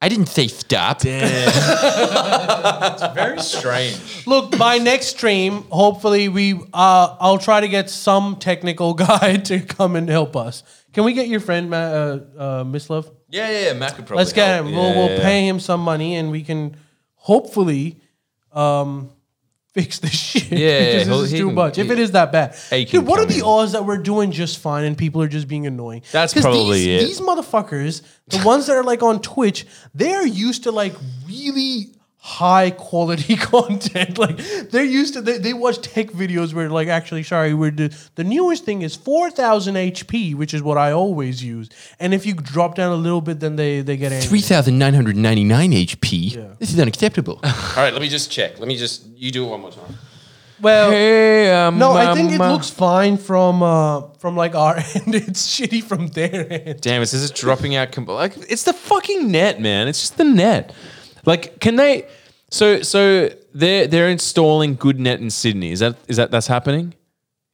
I didn't say stop. Very strange. Look, by next stream, hopefully we uh I'll try to get some technical guy to come and help us. Can we get your friend Ma- uh, uh, Mislav? Yeah, yeah, yeah. Mac could probably. Let's get help. him. We'll, we'll yeah, pay him some money and we can hopefully um, fix this shit. Yeah, because this is he too can- much. If he- it is that bad, He can dude, what are come the in. odds that we're doing just fine and people are just being annoying? That's 'Cause probably these, it. These motherfuckers, the ones that are like on Twitch, they are used to like really high quality content. Like they're used to they, they watch tech videos where like actually sorry we're the, the newest thing is 4000 HP, which is what I always use. And if you drop down a little bit then they they get angry. 3,999 HP. Yeah. This is unacceptable. All right, let me just check. Let me just, you do it one more time. Well, Hey, um, no, I think it um, uh, looks fine from uh from like our end. It's shitty from their end. Damn, it says it's dropping out. Com- like it's the fucking net, man. It's just the net. Like, can they? So, so they're they're installing GoodNet in Sydney. Is that is that that's happening?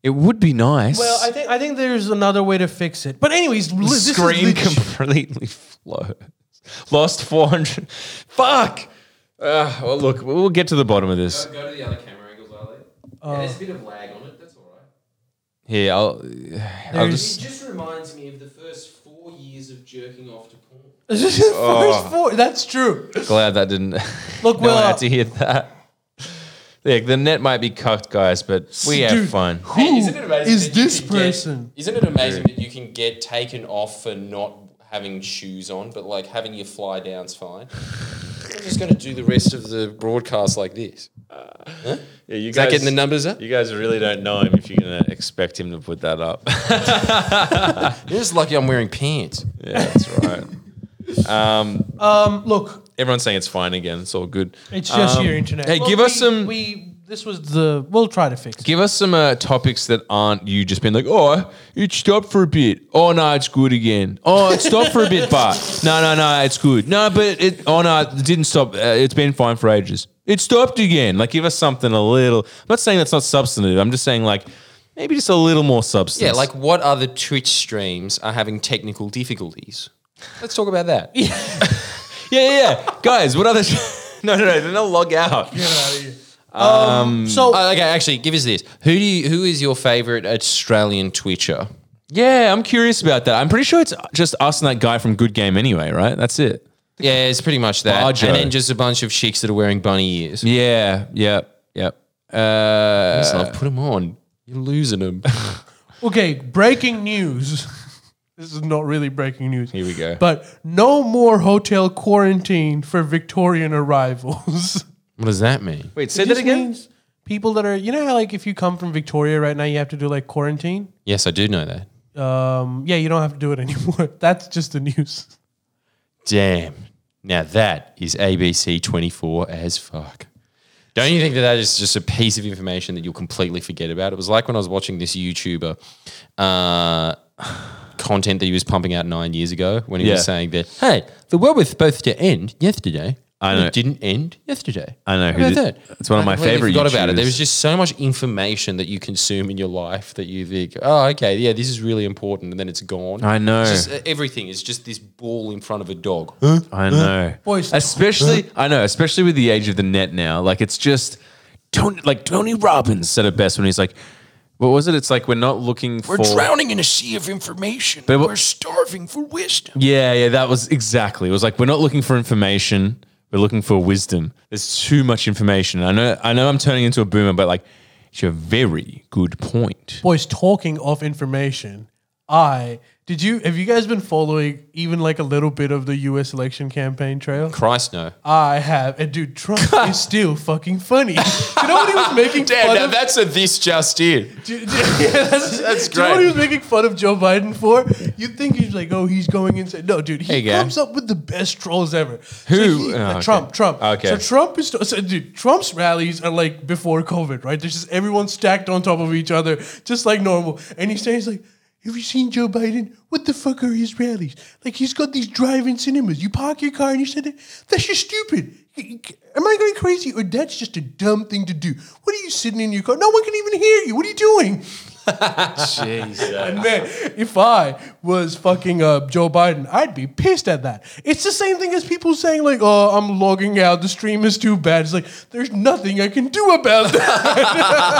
It would be nice. Well, I think I think there's another way to fix it. But anyways, li- the this screen is completely flows. Lost four hundred. Fuck. Uh, well, look, we'll get to the bottom of this. Go to the other camera angles, Ali. yeah, there's a bit of lag on it. That's all right. Here, I'll. I'll There's- just. It just reminds me of the first four years of jerking off to porn. First Oh. four. That's true. Glad that didn't. Look, no well, one had to hear that. Yeah, the net might be cut, guys, but we have Dude, fun. Who isn't it amazing is that you this can get- person? Isn't it amazing that you can get taken off for not having shoes on, but like having your fly down's fine? I'm just going to do the rest of the broadcast like this. Yeah, you Is that getting the numbers up? You guys really don't know him if you're gonna expect him to put that up. You're just lucky I'm wearing pants. yeah, that's right. Um, look, Everyone's saying it's fine again. It's all good. it's just Um, your internet. Hey, Well, give us we- some. We this was the. We'll try to fix. it. Give us some uh, topics that aren't you just been like, oh, it stopped for a bit. Oh no, it's good again. Oh, it stopped for a bit, but no, no, no, it's good. No, but it. Oh no, it didn't stop. Uh, it's been fine for ages. It stopped again. Like, give us something a little. I'm not saying that's not substantive. I'm just saying like maybe just a little more substance. Yeah, like what other Twitch streams are having technical difficulties? Let's talk about that. yeah, yeah, yeah. guys. What other? no, no, no. Then they'll log out. Um, so Oh, okay, actually, give us this. Who do you? Who is your favorite Australian Twitcher? Yeah, I'm curious about that. I'm pretty sure it's just us and that guy from Good Game anyway, right? That's it. Yeah, it's pretty much that. Bajo. And then just a bunch of chicks that are wearing bunny ears. Yeah, yep, yep. Uh, Just love, put them on. You're losing them. okay, breaking news. This is not really breaking news. Here we go. But no more hotel quarantine for Victorian arrivals. What does that mean? Wait, It just means people that are, you know how like if you come from Victoria right now, you have to do like quarantine. Yes, I do know that. Um, yeah, you don't have to do it anymore. That's just the news. Damn. Now that is ABC 24 as fuck. Don't you think that that is just a piece of information that you'll completely forget about? It was like when I was watching this YouTuber uh, content that he was pumping out nine years ago when he Yeah. was saying that, hey, the world was supposed to end yesterday. I and know. It didn't end yesterday. I know How who about did- that? it's one of my completely favorite forgot about it. YouTubers. There was just so much information that you consume in your life that you think, oh, okay, yeah, this is really important, and then it's gone. I know. It's just, uh, everything is just this ball in front of a dog. I know. Boys- especially I know, especially with the age of the net now. Like it's just Tony like Tony Robbins said it best when he's like, what was it? It's like we're not looking for We're for drowning in a sea of information. But what- we're starving for wisdom. Yeah, yeah, that was exactly. It was like we're not looking for information, we're looking for wisdom. There's too much information. I know I know I'm turning into a boomer, but like it's a very good point. Boys, talking of information, I did you have you guys been following even like a little bit of the U.S. election campaign trail? Christ, no. I have, and dude, Trump is still fucking funny. you know what he was making fun of? that's a this just in. Do- do- yeah, that's, That's Do you know what he was making fun of Joe Biden for? You think he's like, oh, he's going insane. No, dude, he Hey, comes up with the best trolls ever. Who? So he- Oh, uh, okay. Trump, Trump. Okay. So Trump is, so dude, Trump's rallies are like before COVID, right? There's just everyone stacked on top of each other, just like normal. And he's saying, he's like, have you seen Joe Biden? What the fuck are his rallies? Like he's got these drive-in cinemas. You park your car and you said, that's just stupid. Am I going crazy or that's just a dumb thing to do? What are you sitting in your car? No one can even hear you. What are you doing? And man, if I was fucking uh, Joe Biden, I'd be pissed at that. It's the same thing as people saying like, "Oh, I'm logging out. The stream is too bad." It's like there's nothing I can do about that,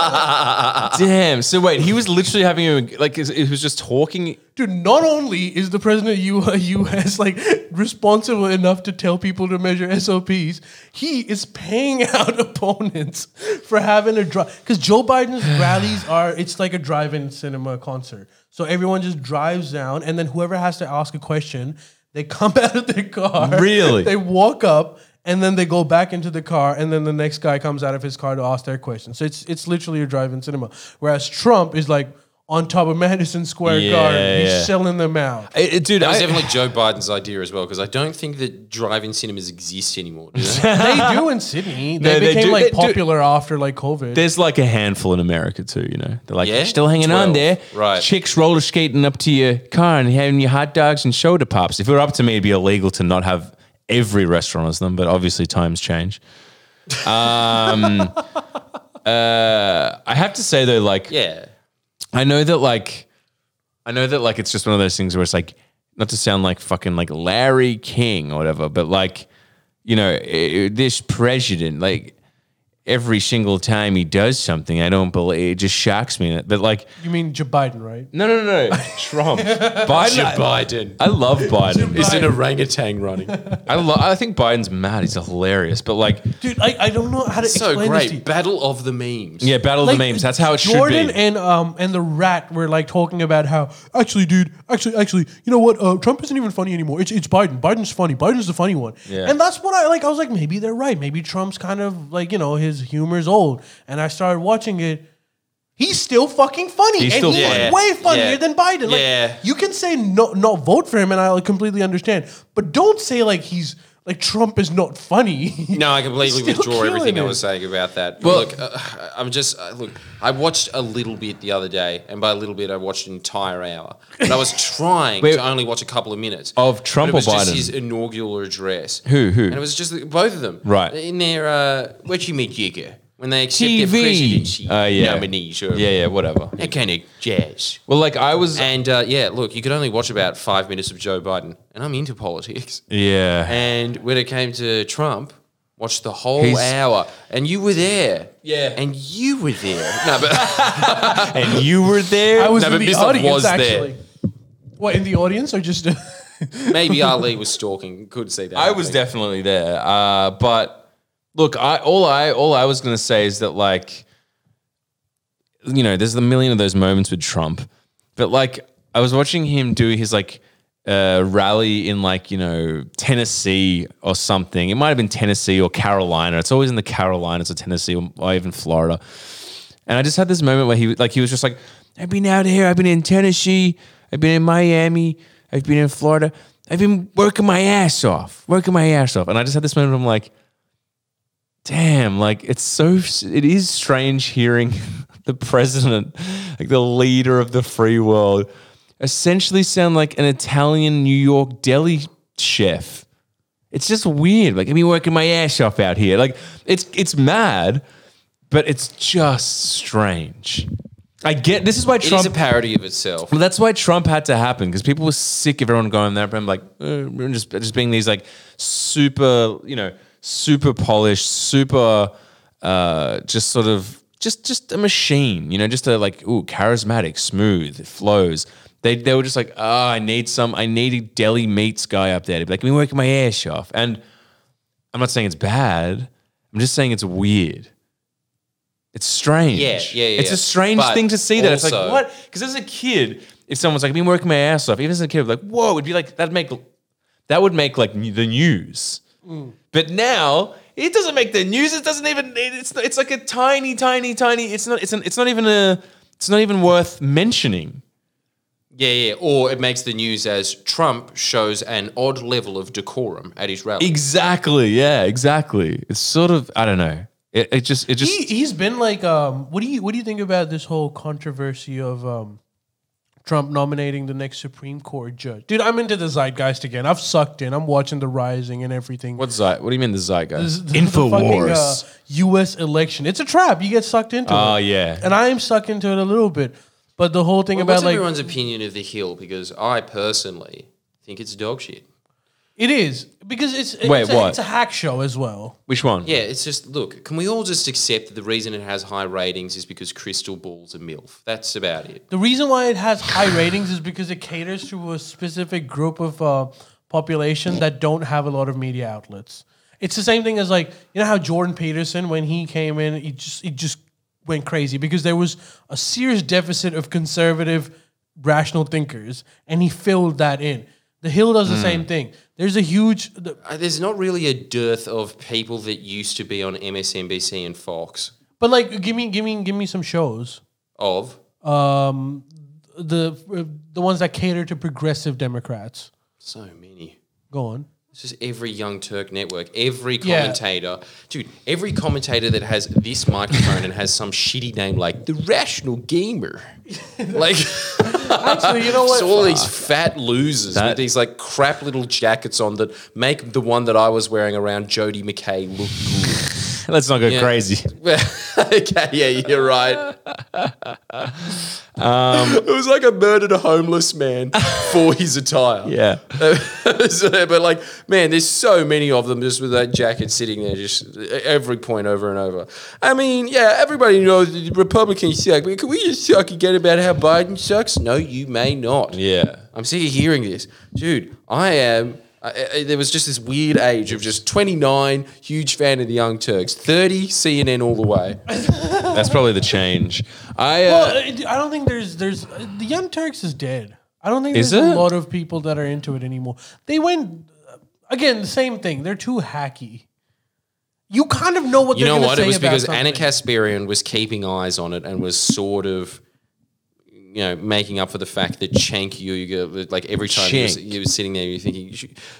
Damn. So wait, he was literally having a like it was just talking dude. Not only is the president of U.S. like responsible enough to tell people to measure SOPs, he is paying out opponents for having a drive. Because Joe Biden's rallies are it's like a drive-in cinema concert. So everyone just drives down, and then whoever has to ask a question, they come out of their car. Really? They walk up. And then they go back into the car, and then the next guy comes out of his car to ask their question. So it's it's literally a drive-in cinema. Whereas Trump is like on top of Madison Square Yeah, Garden, he's yeah. selling them out. Eh, eh, dude, That was I- definitely Joe Biden's idea as well, because I don't think that drive-in cinemas exist anymore. Do they? they do in Sydney. They No, they became do- like they do. popular after like COVID. There's like a handful in America too, you know. They're like, Yeah? "You're still hanging on 12. there. Right. Chicks roller skating up to your car and having your hot dogs and soda pops. If it were up to me, it'd be illegal to not have every restaurant as them, but obviously times change. Um, uh, I have to say though, like, yeah. I know that like I know that like it's just one of those things where it's like not to sound like fucking like Larry King or whatever, but like you know eh, this president like every single time he does something, I don't believe it just shocks me. But like you mean Joe Biden, right? no no no no Trump Biden. Joe I, Biden. I love Biden. Is an orangutan running. I love. I think Biden's mad. He's hilarious. But like Dude, I, I don't know how to so explain this to you. great. Battle of the memes. yeah, battle of the memes. That's how it Jordan should be. Jordan and um and the rat were like talking about how actually, dude, actually, actually, you know what? Uh, Trump isn't even funny anymore. It's it's Biden. Biden's funny. Biden's the funny one. Yeah. And that's what I like. I was like, maybe they're right. Maybe Trump's kind of like you know his humor's old. And I started watching it. He's still fucking funny, He's and still he's funny. way funnier Yeah. than Biden. Like, Yeah. you can say no, not vote for him, and I completely understand. But don't say like he's like Trump is not funny. No, I completely Still withdraw everything killing I it. was saying about that. Well- look, uh, I'm just uh, look. I watched a little bit the other day, and by a little bit, I watched an entire hour. But I was trying Wait. to only watch a couple of minutes Of Trump but it was or just Biden? His inaugural address. Who, who? And it was just the- both of them. Right. in their uh, what you mean, Jigger, when they accept their presidency Uh, yeah. nominees or Yeah, yeah, whatever. that kind of jazz. Well, like I was. And uh, yeah, look, you could only watch about five minutes of Joe Biden, and I'm into politics. Yeah. And when it came to Trump, watched the whole He's- hour, and you were there. Yeah. and you were there. No, but and you were there. I was No, in but the Mr. audience was there. actually. What in the audience or just? maybe Ali was stalking. Could see that. I was happening. definitely there. Uh, but look, I all I all I was gonna say is that like, you know, there's a million of those moments with Trump, but like, I was watching him do his like uh, rally in like you know Tennessee or something. It might have been Tennessee or Carolina. It's always in the Carolinas or Tennessee or, even Florida. And I just had this moment where he like he was just like, I've been out here. I've been in Tennessee. I've been in Miami. I've been in Florida. I've been working my ass off, working my ass off. And I just had this moment. I'm like, damn, like it's so it is strange hearing the president, like the leader of the free world, essentially sound like an Italian New York deli chef. It's just weird. Like I've been working my ass off out here. Like it's it's mad, but it's just strange. I get this is why It Trump is a parody of itself. well, that's why Trump had to happen because people were sick of everyone going there and like uh, just just being these like super, you know, super polished, super, uh, just sort of just just a machine, you know, just a like ooh charismatic, smooth, it flows. They they were just like, oh, I need some, I need a deli meats guy up there to be like, been working my ass off, and I'm not saying it's bad. I'm just saying it's weird. It's strange. Yeah, yeah, yeah, It's a strange But thing to see that. it's like, what? Because as a kid, if someone's like, I've been working my ass off, even as a kid, like, whoa, it'd be like, that'd make, that would make like the news. But now, it doesn't make the news. It doesn't even, it's, it's like a tiny, tiny, tiny, it's not, it's, an, it's not even a, it's not even worth mentioning. Yeah, yeah. Or it makes the news as Trump shows an odd level of decorum at his rally. Exactly. Yeah, exactly. It's sort of, I don't know. It, it just, it just, he, he's been like um what do you what do you think about this whole controversy of um Trump nominating the next Supreme Court judge? Dude, I'm into the zeitgeist again. I've sucked in. I'm watching the rising and everything. what's that? What do you mean the zeitgeist? This- the fucking, Infowars. uh, U.S. election. It's a trap. You get sucked into it. Oh, yeah. And I am sucked into it a little bit. But the whole thing Well, about what's like everyone's opinion of the Hill? Because I personally think it's dog shit. It is because it's it's, Wait, a, what? it's a hack show as well. Which one? Yeah, it's just look. Can we all just accept that the reason it has high ratings is because Krystal Ball's a milf? That's about it. The reason why it has high ratings is because it caters to a specific group of uh, population that don't have a lot of media outlets. It's the same thing as like you know how Jordan Peterson when he came in, he just he just went crazy because there was a serious deficit of conservative, rational thinkers, and he filled that in. The Hill does the same thing. There's a huge. The, Uh, There's not really a dearth of people that used to be on MSNBC and Fox. but like, give me, give me, give me some shows. Of Um, the the ones that cater to progressive Democrats. so many. Go on. It's just every Young Turk network, every Yeah. commentator, dude, every commentator that has this microphone and has some shitty name like the Rational Gamer, like Actually, you know what? so all these fat losers That- with these like crap little jackets on that make the one that I was wearing around Jodi McKay look good. Let's not go Yeah. crazy. okay, yeah, you're right. Um, it was like I murdered a homeless man for his attire. Yeah. So, but like, man, there's so many of them just with that jacket sitting there, just every point over and over. I mean, yeah, everybody knows the Republicans suck, but can we just talk again about how Biden sucks? No, you may not. Yeah. I'm sick of hearing this, dude. I am. I, I, there was just this weird age of just 29, huge fan of the Young Turks, 30, CNN all the way. That's probably the change. I uh, Well, I don't think there's there's the Young Turks is dead. I don't think Is there's it? a lot of people that are into it anymore. They went again the same thing. They're too hacky. You kind of know what You they're know gonna what? say It was about because something. Ana Kasparian was keeping eyes on it and was sort of, you know, making up for the fact that Cenk Uygur, like every time he was, Cenk. he sitting there, you're thinking,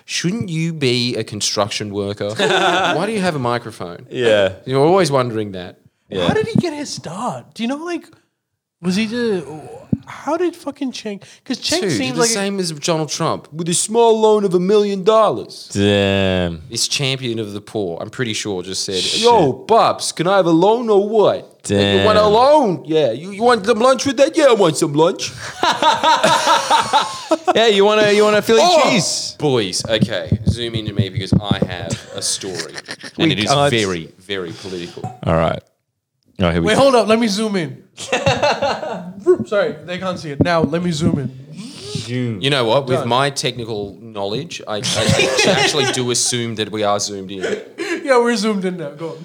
shouldn't you be a construction worker? Why do you have a microphone? yeah. You're always wondering that. How did he get his start? Do you know like was he the how did fucking Cenk? Because Cenk Dude, seems the like same as Donald Trump with a small loan of a million dollars. Damn. This champion of the poor, I'm pretty sure, just said, "Yo, Bubs, can I have a loan or what? Damn. You want a loan? Yeah. You, you want some lunch with that? Yeah, I want some lunch. Yeah, you want to you want a Philly Oh, cheese? Boys, okay, zoom into me because I have a story, and it is can't- very, very political. All right. Oh, here we Wait, go. hold up. Let me zoom in. Sorry, they can't see it. Now let me zoom in. You know what? With my technical knowledge, I, I actually do assume that we are zoomed in. Yeah, we're zoomed in now. Go on.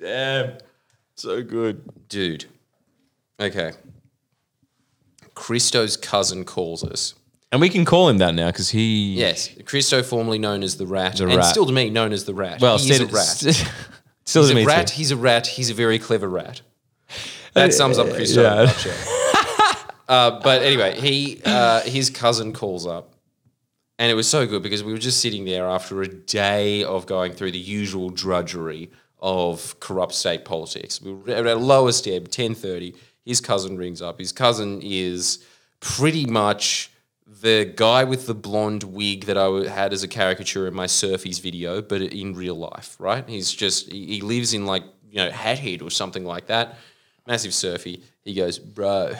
Damn. So good. Dude. Okay. Christo's cousin calls us. And we can call him that now because he. Yes, Christo, formerly known as the Rat, The and Rat. still to me known as the Rat. Well, he is a said- rat. Still He's a rat. He's a rat. He's a very clever rat. That sums up a yeah. uh, but anyway, he uh, his cousin calls up, and it was so good because we were just sitting there after a day of going through the usual drudgery of corrupt state politics. We were at our lowest ebb, ten thirty. His cousin rings up. His cousin is pretty much the guy with the blonde wig that I had as a caricature in my Surfies video, but in real life, right? He's just he, lives in like you know Hat Head or something like that. Massive Surfy. He goes, bro,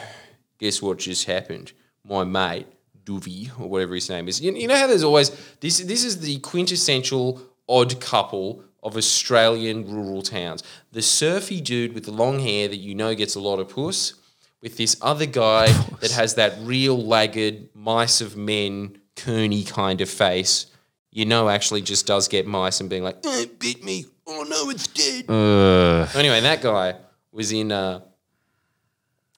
guess what just happened? My mate Doovy or whatever his name is. You, you know how there's always this. This is the quintessential odd couple of Australian rural towns. The surfy dude with the long hair that you know gets a lot of puss with this other guy that has that real laggard mice of men Cooney kind of face. You know, actually just does get mice and being like, "Eh, it bit me. Oh no, it's dead. Uh, Anyway, that guy was in uh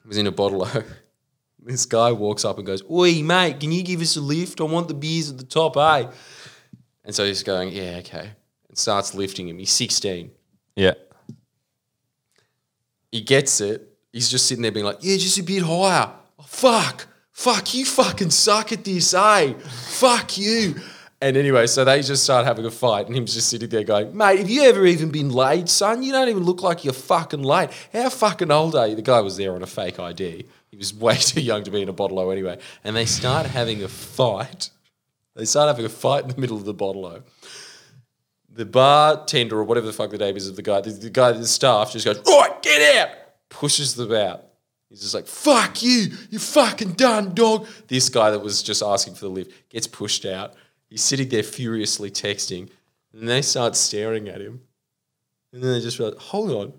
was in a bottle This guy walks up and goes, Oi, mate, can you give us a lift? I want the beers at the top, eh? And so he's going, Yeah, okay. And starts lifting him. He's 16. yeah. He gets it. He's just sitting there being like, Yeah, just a bit higher. Oh, fuck. Fuck, you fucking suck at this, eh? Fuck you. And anyway, so they just start having a fight, and him's just sitting there going, Mate, have you ever even been laid, son? You don't even look like you're fucking late. How fucking old are you? The guy was there on a fake ID. He was way too young to be in a bottle anyway. And they start having a fight. They start having a fight in the middle of the bottle The bartender or whatever the fuck the name is of the guy, the, the guy, the staff just goes, Right, get out! Pushes them out. He's just like, fuck you, you fucking done, dog. This guy that was just asking for the lift gets pushed out. He's sitting there furiously texting, and they start staring at him. And then they just realize, hold on,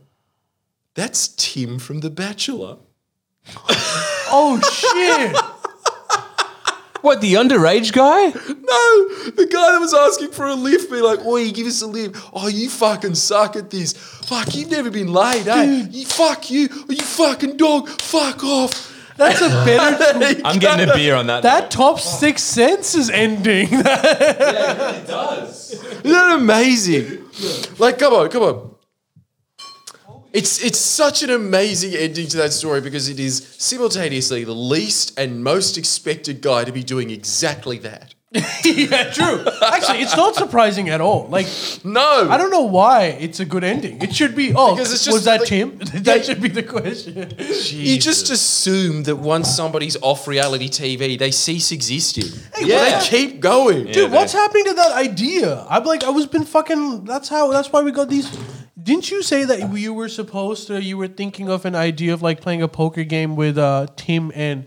that's Tim from The Bachelor. Oh shit! What, the underage guy? No, the guy that was asking for a lift, be like, "Oi, give us a lift." Oh, you fucking suck at this. Fuck, you've never been laid, eh? You fuck you, oh, you fucking dog. Fuck off. That's a better. I'm getting a beer on that. That top six cents is ending. yeah, It does. Isn't that amazing? Like, come on, come on. It's it's such an amazing ending to that story because it is simultaneously the least and most expected guy to be doing exactly that. yeah, true. Actually, it's not surprising at all. Like, No, I don't know why it's a good ending. It should be. Oh, Because it's just was that like- Tim? that should be the question. You just assume that once somebody's off reality TV, they cease existing. Yeah. They keep going. Dude, what's happening to that idea? I'm like, I was been fucking. That's how. That's why we got these. Didn't you say that you were supposed to? You were thinking of an idea of like playing a poker game with uh, Tim and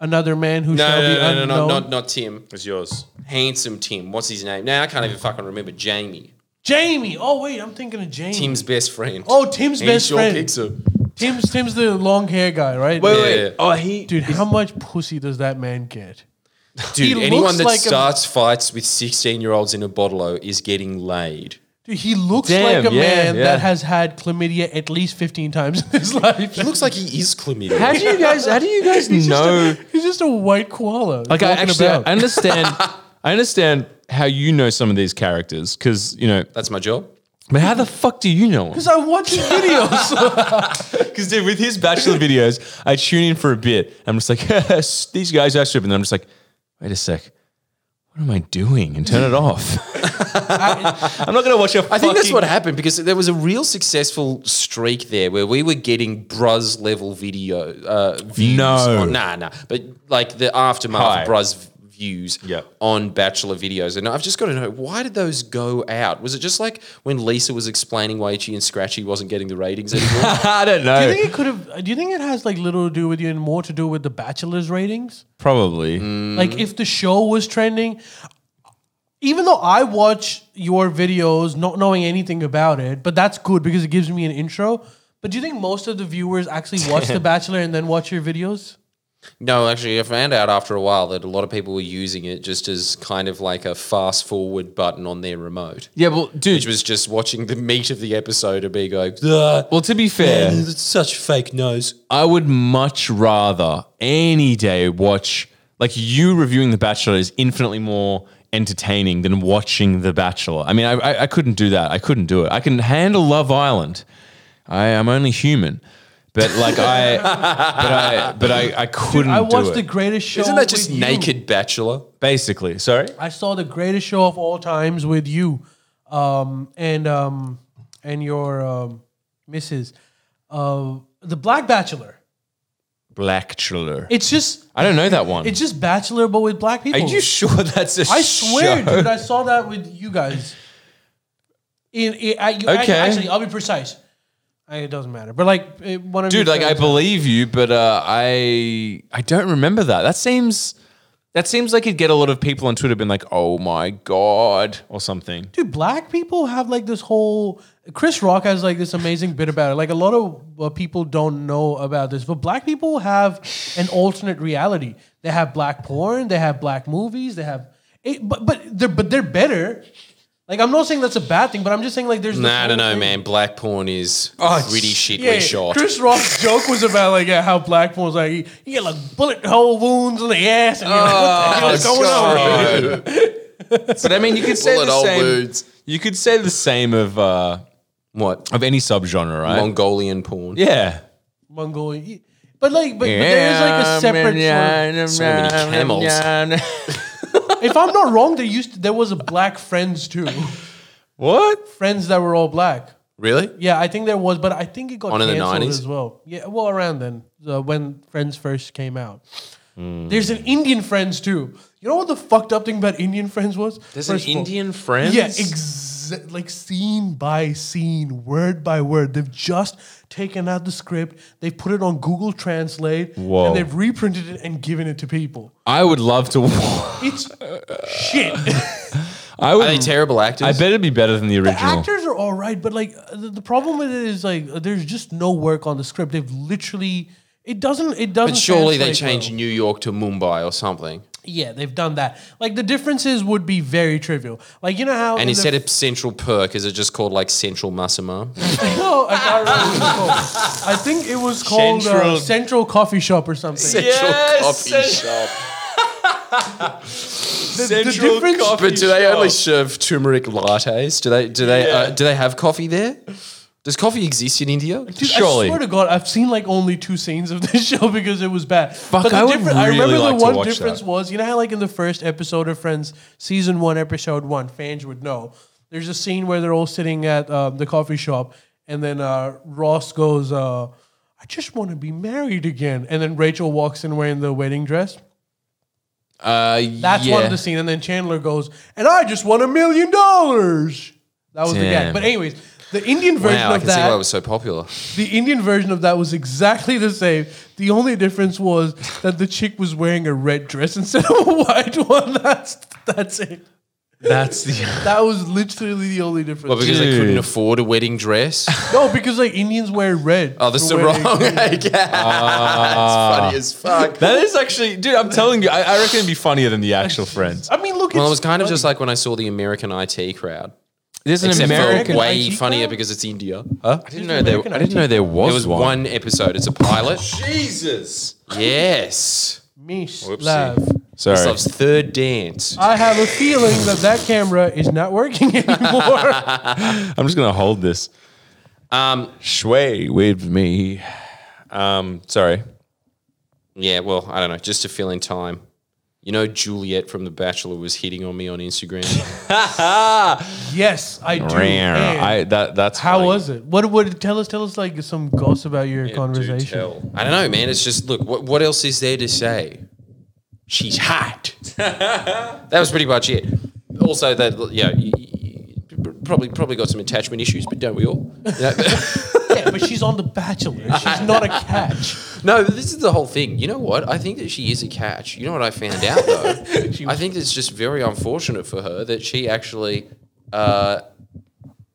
another man who No, shall no, be no, no, unknown. no, not, not Tim. It's yours. Handsome Tim. What's his name? Now I can't even fucking remember. Jamie. Jamie. Oh wait, I'm thinking of Jamie. Tim's best friend. Oh, Tim's he best sure friend. picks him. Tim's Tim's the long hair guy, right? Wait, Yeah. wait. Oh, he. Dude, how much pussy does that man get? Dude, He anyone that like a- starts fights with 16 year olds in a bottle is getting laid. Dude, he looks Damn, like a yeah, man yeah. that has had chlamydia at least 15 times in his life. He looks like he is chlamydia. How do you guys? How do you guys know? He's just a white koala. Like, I actually, about. I understand. I understand how you know some of these characters because you know. That's my job. But how the fuck do you know him? Because I watch his videos. Because dude, with his bachelor videos, I tune in for a bit. I'm just like, these guys are stripping. And I'm just like, wait a sec. What am I doing? And turn it off. I'm not gonna watch a. I think that's what happened because there was a real successful streak there where we were getting Bruz level video uh, views. No. on- nah, nah. But like the aftermath Hi. of Bruz views Yep. on Bachelor videos. And I've just got to know why did those go out? Was it just like when Lisa was explaining why Itchy and Scratchy wasn't getting the ratings anymore? I don't know. do you think it could have? Do you think it has like little to do with you and more to do with the Bachelor's ratings? Probably. Mm. Like if the show was trending, even though I watch your videos not knowing anything about it, but that's good because it gives me an intro. But do you think most of the viewers actually watch The Bachelor and then watch your videos? No, actually, I found out after a while that a lot of people were using it just as kind of like a fast forward button on their remote. Yeah, well, dude. Which was just watching the meat of the episode and be going, "Ah, well, to be fair, it's such fake nose. I would much rather any day watch like you reviewing The Bachelor is infinitely more entertaining than watching The Bachelor. I mean, I, I, I couldn't do that. I couldn't do it. I can handle Love Island. I am only human, but like I, but I, but I, I couldn't I do watched it. the greatest show. Isn't that just with you. naked bachelor? Basically, sorry. I saw the greatest show of all times with you, um, and um, and your um, Mrs. Uh, the Black Bachelor. Black Bachelor. It's just I don't know that one. it's just Bachelor, but with black people. Are you sure that's a I swear, show? dude, I saw that with you guys. In, in I, you, I- actually, I'll be precise. I, it doesn't matter, but like it- one of dude your like i friends- believe you but uh i i don't remember that that seems that seems like it'd get a lot of people on twitter being like oh my god or something dude, black people have like this whole. Chris Rock has like this amazing bit about it. Like a lot of uh, people don't know about this, but black people have an alternate reality. They have black porn. They have black movies. They have, it, but but they're but they're better. Like I'm not saying that's a bad thing, but I'm just saying like there's. this Nah, I don't know, thing- man. Black porn is Oh, pretty shitly Yeah, shot. Chris Rock's joke was about like yeah, how black porn's like you, you get like bullet hole wounds in the ass and you're like, what the hell is going on? but i mean you could say Bullet the hole same wounds. you could say the same of uh What? of any subgenre right Mongolian porn. yeah Mongolian. But like, but, but there is like a separate. Sort of, So many camels. if I'm not wrong, there used to, there was a black Friends too. what Friends that were all black. Really? Yeah, I think there was, but I think it got On in the canceled 90s? as well. Yeah, well around then, uh, when Friends first came out. Hmm. There's an Indian Friends too. You know what the fucked up thing about Indian Friends was? there's First an of all- indian friend Yeah, exa- like scene by scene, word by word. They've just taken out the script, they've put it on Google Translate, Whoa. and they've reprinted it and given it to people. i would love to It's shit. i Are would they terrible actors? i bet it'd be better than the the original actors are all right, but like uh, the, the problem with it is like uh, there's just no work on the script. They've literally it doesn't it doesn't. but surely they translate change well. New York to Mumbai or something. Yeah, they've done that. Like the differences would be very trivial. Like you know how And in the- instead of Central Perk, is it just called like Central Massima? No, I can't remember what it was called. I think it was called Central- uh, Central Coffee Shop or something. Central Yes, Coffee Cent- Shop. The, the difference, But do they only serve turmeric lattes? Do they do they uh, do they have coffee there? Does coffee exist in India? Dude, Surely. I swear to God, I've seen like only two scenes of this show because it was bad. Fuck, but the I would difference- I remember like the to one watch difference that. was, you know how like in the first episode of Friends, season one, episode one, fans would know. There's a scene where they're all sitting at um, the coffee shop, and then uh, Ross goes, uh, "I just want to be married again," and then Rachel walks in wearing the wedding dress. Uh, That's yeah. one of the scene, and then Chandler goes, "And I just won a million dollars." That was the gag. Damn. But anyways, the Indian version Wow, I of can see why it that, was so popular. the Indian version of that was exactly the same. The only difference was that the chick was wearing a red dress instead of a white one. That's that's it. That's the That was literally the only difference. Well, because they couldn't afford a wedding dress. no, because like Indians wear red. Oh, that's for the weddings. wrong. It's ah. funny as fuck. that is actually dude i'm telling you i, I reckon it'd be funnier than the actual friends I mean, look. Well, it was kind of just like when I saw the American IT crowd. there's an Except american for way IT funnier crowd? because it's India. Huh? I didn't know there. I didn't know there was, There was one. one episode. It's a pilot. Jesus. yes. Me Slav. Sorry. Slav's third dance. I have a feeling that that camera is not working anymore. I'm just gonna hold this. Um, Sway with me. Um, sorry. yeah, well, I don't know. Just to fill in time. You know, Juliet from The Bachelor was hitting on me on Instagram. yes, I do. And I that that's how funny. was it? What would tell us? Tell us like some gossip about your conversation. I don't know, man. It's just look. What, what else is there to say? She's hot. that was pretty much it. Also, that yeah, you, you probably probably got some attachment issues, but don't we all? You know? Yeah, but she's on The Bachelor. She's not a catch. no, this is the whole thing. You know what? I think that she is a catch. You know what I found out though? I think it's just very unfortunate for her that she actually. Uh,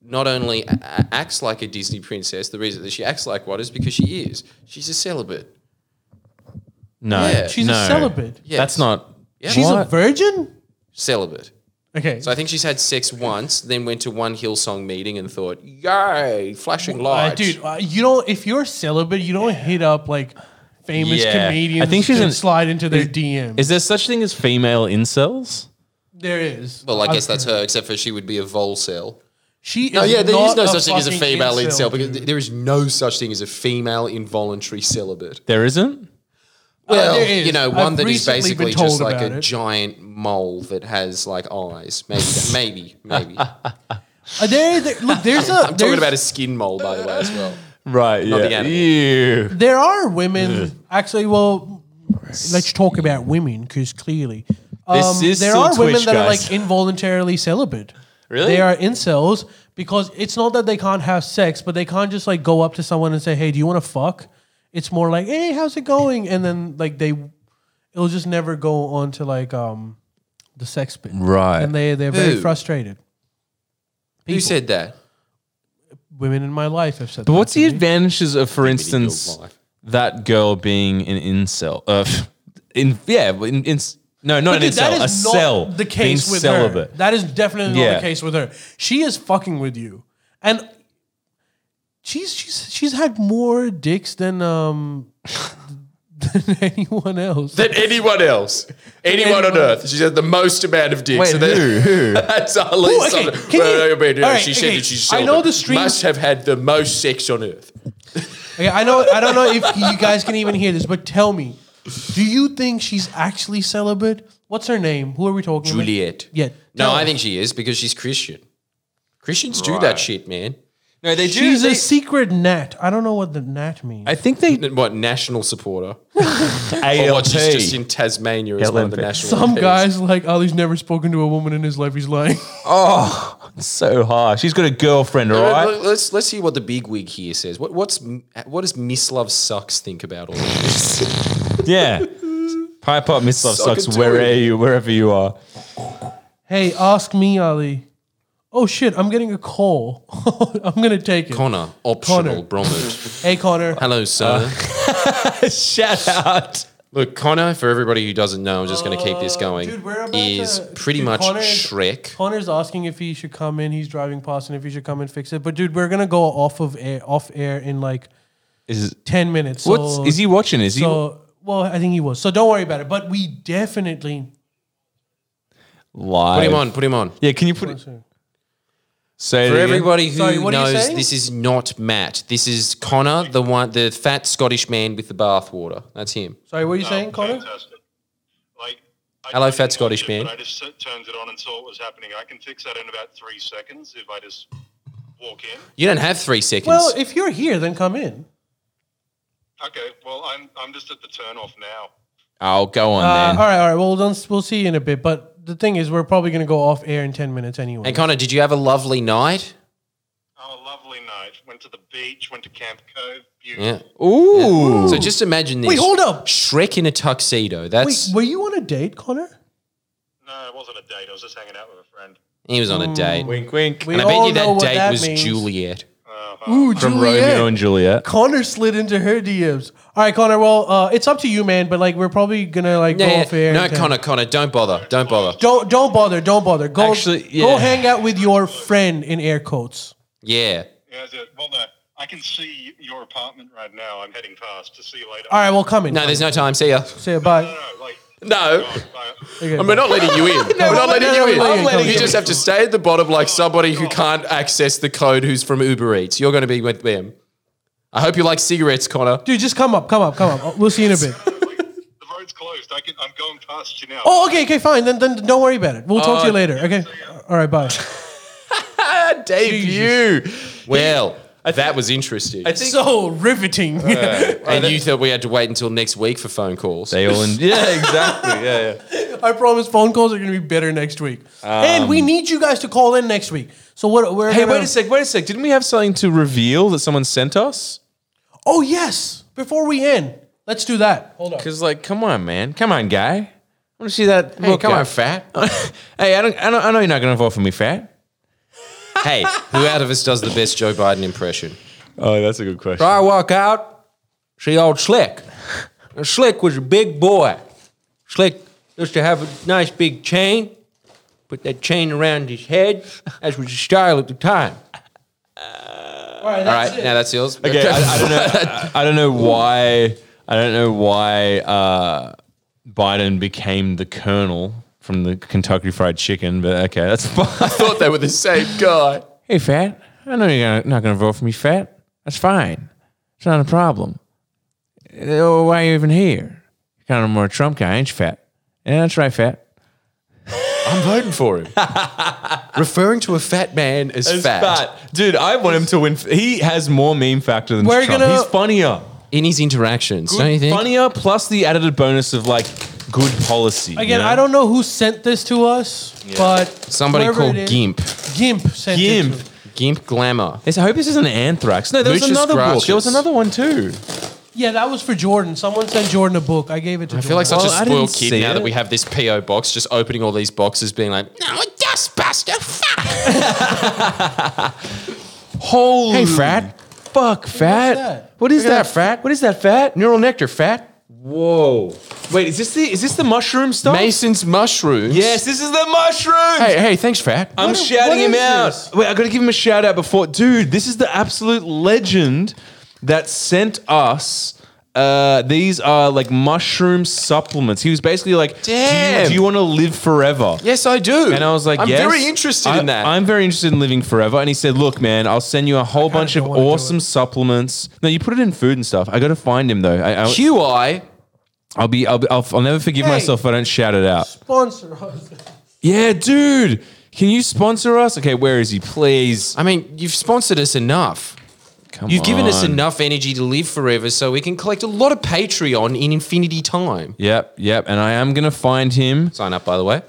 not only a- a- acts like a Disney princess, the reason that she acts like one is because she is. She's a celibate. No, Yeah. She's no. a celibate. Yes. That's not. Yeah. She's a What? virgin. celibate. Okay. So I think she's had sex once, then went to one Hillsong meeting and thought, "Yay, flashing Uh, lights, dude, uh, you don't. If you're celibate, you don't hit up like famous Yeah. comedians. I think she's and an- slide into their DMs. Is there such thing as female incels? there is. Well, I I've guess that's her, except for she would be a volcel. She. No, is yeah, there is no such thing as a female incel, because dude. there is no such thing as a female involuntary celibate. There isn't. Well, there is. you know, I've one that is basically just like a it. giant mole that has like eyes. Maybe, that- maybe, maybe. I'm Uh, there, there- look, there's a. talking there's- about a skin mole, by the way, as well. Right. Not the yeah. animal. Ew. There are women. actually, well, let's talk about women because clearly, This um, is there still are women Twitch, that are like involuntarily celibate. Really? They are incels because it's not that they can't have sex, but they can't just like go up to someone and say, "Hey, do you want to fuck?" It's more like, "Hey, how's it going?" And then like they, it'll just never go on to like um the sex bit, Right. And they they're very Who? frustrated. Who said that? Women in my life have said. But that what's to the me. advantages of, for instance, life. that girl being an incel? Uh, in yeah, in, in no, not But an dude, that incel, a not cell. the case being with celibate. her. That is definitely not Yeah. the case with her. She is fucking with you, and she's she's she's had more dicks than um than anyone else. Than anyone else. Anyone on earth. She's had the most amount of dicks. Wait, and then- who? Who? That's at Who? least Okay, can Well, you- I mean, you know, all right, she said okay, that she's I know the stream- Must have had the most sex on earth. Okay, I know I don't know if you guys can even hear this, but tell me, do you think she's actually celibate? What's her name? Who are we talking about? Juliet. Yeah. No, tell I think she is because she's Christian. Christians do that shit, man. No, they do. she's they- a secret gnat. I don't know what the gnat means. I think they What national supporter? ALT. Or what? She's just in Tasmania as one of the LNP. national. Some MPs. guys like oh, Ali's never spoken to a woman in his life. He's lying. oh, so harsh. She's got a girlfriend, all Let- right? let- Let's let's see what the big wig here says. What what's what does Mislav Sucks think about all this? Yeah. Pipe up, Mislav Suck Sucks, it to wherever you, wherever you are. Hey, ask me, Ali. Oh shit, I'm getting a call. I'm gonna take it. Connor, optional Connor. Bromwood. hey, Connor. Hello, sir. Shout out. Look, Connor, for everybody who doesn't know, I'm just going to keep this going. Uh, dude, we're about is to- pretty dude, much Connor- Shrek. Connor's asking if he should come in. He's driving past and if he should come and fix it. But dude, we're gonna go off of air, off air in like Is ten minutes. So, what's is he watching? Is he So well, I think he was. So don't worry about it. But we definitely. live? Put him on. Put him on. Yeah, can you put it? Say For it again. everybody who Sorry, what are you knows, saying? this is not Matt. This is Connor, the one, the fat Scottish man with the bathwater. That's him. Sorry, what are you saying, Connor? Fantastic. Like, I Hello, didn't fat watch Scottish it, man. But I just s- turned it on and saw what was happening. I can fix that in about three seconds if I just walk in. You don't have three seconds. Well, if you're here, then come in. Okay, well, I'm I'm just at the turn off now. Oh, go on Uh, all then. right, all right. Well, then we'll see you in a bit. But the thing is, we're probably gonna go off air in ten minutes anyway. and Connor, did you have a lovely night? Oh, a lovely night. Went to the beach. Went to Camp Cove. Beautiful. Yeah. Ooh. So just imagine this. Wait, hold up. Shrek in a tuxedo. Wait, That's were you on a date, Connor? No, it wasn't a date. I was just hanging out with a friend. he was on a hmm. date. wink, wink. We And I bet all you know that what date that was means. Juliet. Ooh, From Juliet. Romeo and Juliet. Connor slid into her DMs. All right, Connor. Well, uh, it's up to you, man. But like, we're probably gonna like Yeah, go yeah. off air. No, in 10 Connor, Connor, don't bother. Don't bother. Don't don't bother. Don't bother. Go Actually, go yeah. hang out with your friend in air quotes. Yeah. Yeah, is it? Well, no, I can see your apartment right now. I'm heading past. To see you later. All right, well, come in. No, there's no time. See ya. say bye. No, no, like. No. God, I- Okay, And we're not letting you in. no, we're not letting no, you no, in. no, no, no, you just have to stay at the bottom like somebody who can't access the code who's from Uber Eats. You're going to be with them. I hope you like cigarettes, Connor. Dude, just come up, come up, come up. We'll see you in a bit. the road's closed. I can. I'm going past you now. Oh, okay, okay, fine. Then then don't worry about it. We'll talk to you later. Okay. All right, bye. Debut. Well, that was interesting. It's so riveting. and you thought we had to wait until next week for phone calls. They all in. Yeah, exactly. Yeah, yeah. I promise phone calls are going to be better next week. and we um, need you guys to call in next week. So what we're Hey, gonna, wait a sec. Wait a sec. Didn't we have something to reveal that someone sent us? Oh yes, before we end, let's do that. Hold on. Because, like, come on, man. Come on, guy. I want to see that. Hey, look come up. on, fat. hey, I don't, I don't. I know you're not going to vote for me, fat. Hey, who out of us does the best Joe Biden impression? Oh, that's a good question. I walk out, see old Slick. Now, Slick was a big boy. Slick used to have a nice big chain. Put that chain around his head. as was the style at the time. All right, All that's right, it. now that's yours. Okay, I, I don't know. I don't know why. I don't know why uh, Biden became the colonel from the Kentucky Fried Chicken, but okay, that's fine. I thought they were the same guy. Hey, fat. I know you're gonna, not going to vote for me, fat. That's fine. It's not a problem. Uh, Why are you even here? You're kind of more a Trump guy, ain't you, fat? Yeah, that's right, fat. I'm voting for him. Referring to a fat man as, fat. dude. I want him to win. He has more meme factor than We're Trump. gonna- He's funnier, in his interactions, don't you think? funnier. Plus the added bonus of like good policy. you Again, know? I don't know who sent this to us, but Somebody called it is- Gimp. Gimp sent Gimp. it to Gimp Glamour. Yes, I hope this isn't anthrax. No, there was Lucius another book. There was another one too. Yeah, that was for Jordan. Someone sent Jordan a book. I gave it to Jordan. I feel like Jordan. such Well, a I didn't spoiled kid now it. that we have this PO box, just opening all these boxes, being like, "No, a dustbuster." Fuck. Holy Hey, fat. fuck, fat. that? What is that, that, fat. What is that, fat? Neural nectar, fat. Whoa. Wait, is this the is this the mushroom stuff? Mason's mushrooms. Yes, this is the mushroom. Hey, hey, thanks, fat. I'm What- shouting what him out. this? Wait, I gotta give him a shout out before, dude. This is the absolute legend that sent us. Uh, these are like mushroom supplements. He was basically like, "Do you- Damn. Do you, want to live forever?" Yes, I do. And I was like, I'm yes. very interested I- in that. I'm very interested in living forever. And he said, look, man, I'll send you a whole bunch of wanna do awesome supplements. No, you put it in food and stuff. I got to find him though. I, I, QI. I'll be, I'll, be I'll, I'll never forgive Hey. myself if I don't shout it out. Sponsor us. Yeah, dude. Can you sponsor us? Okay, where is he? Please. I mean, you've sponsored us enough. Come You've given us on. enough energy to live forever, so we can collect a lot of Patreon in infinity time. Yep, yep. And I am gonna find him. Sign up, by the way.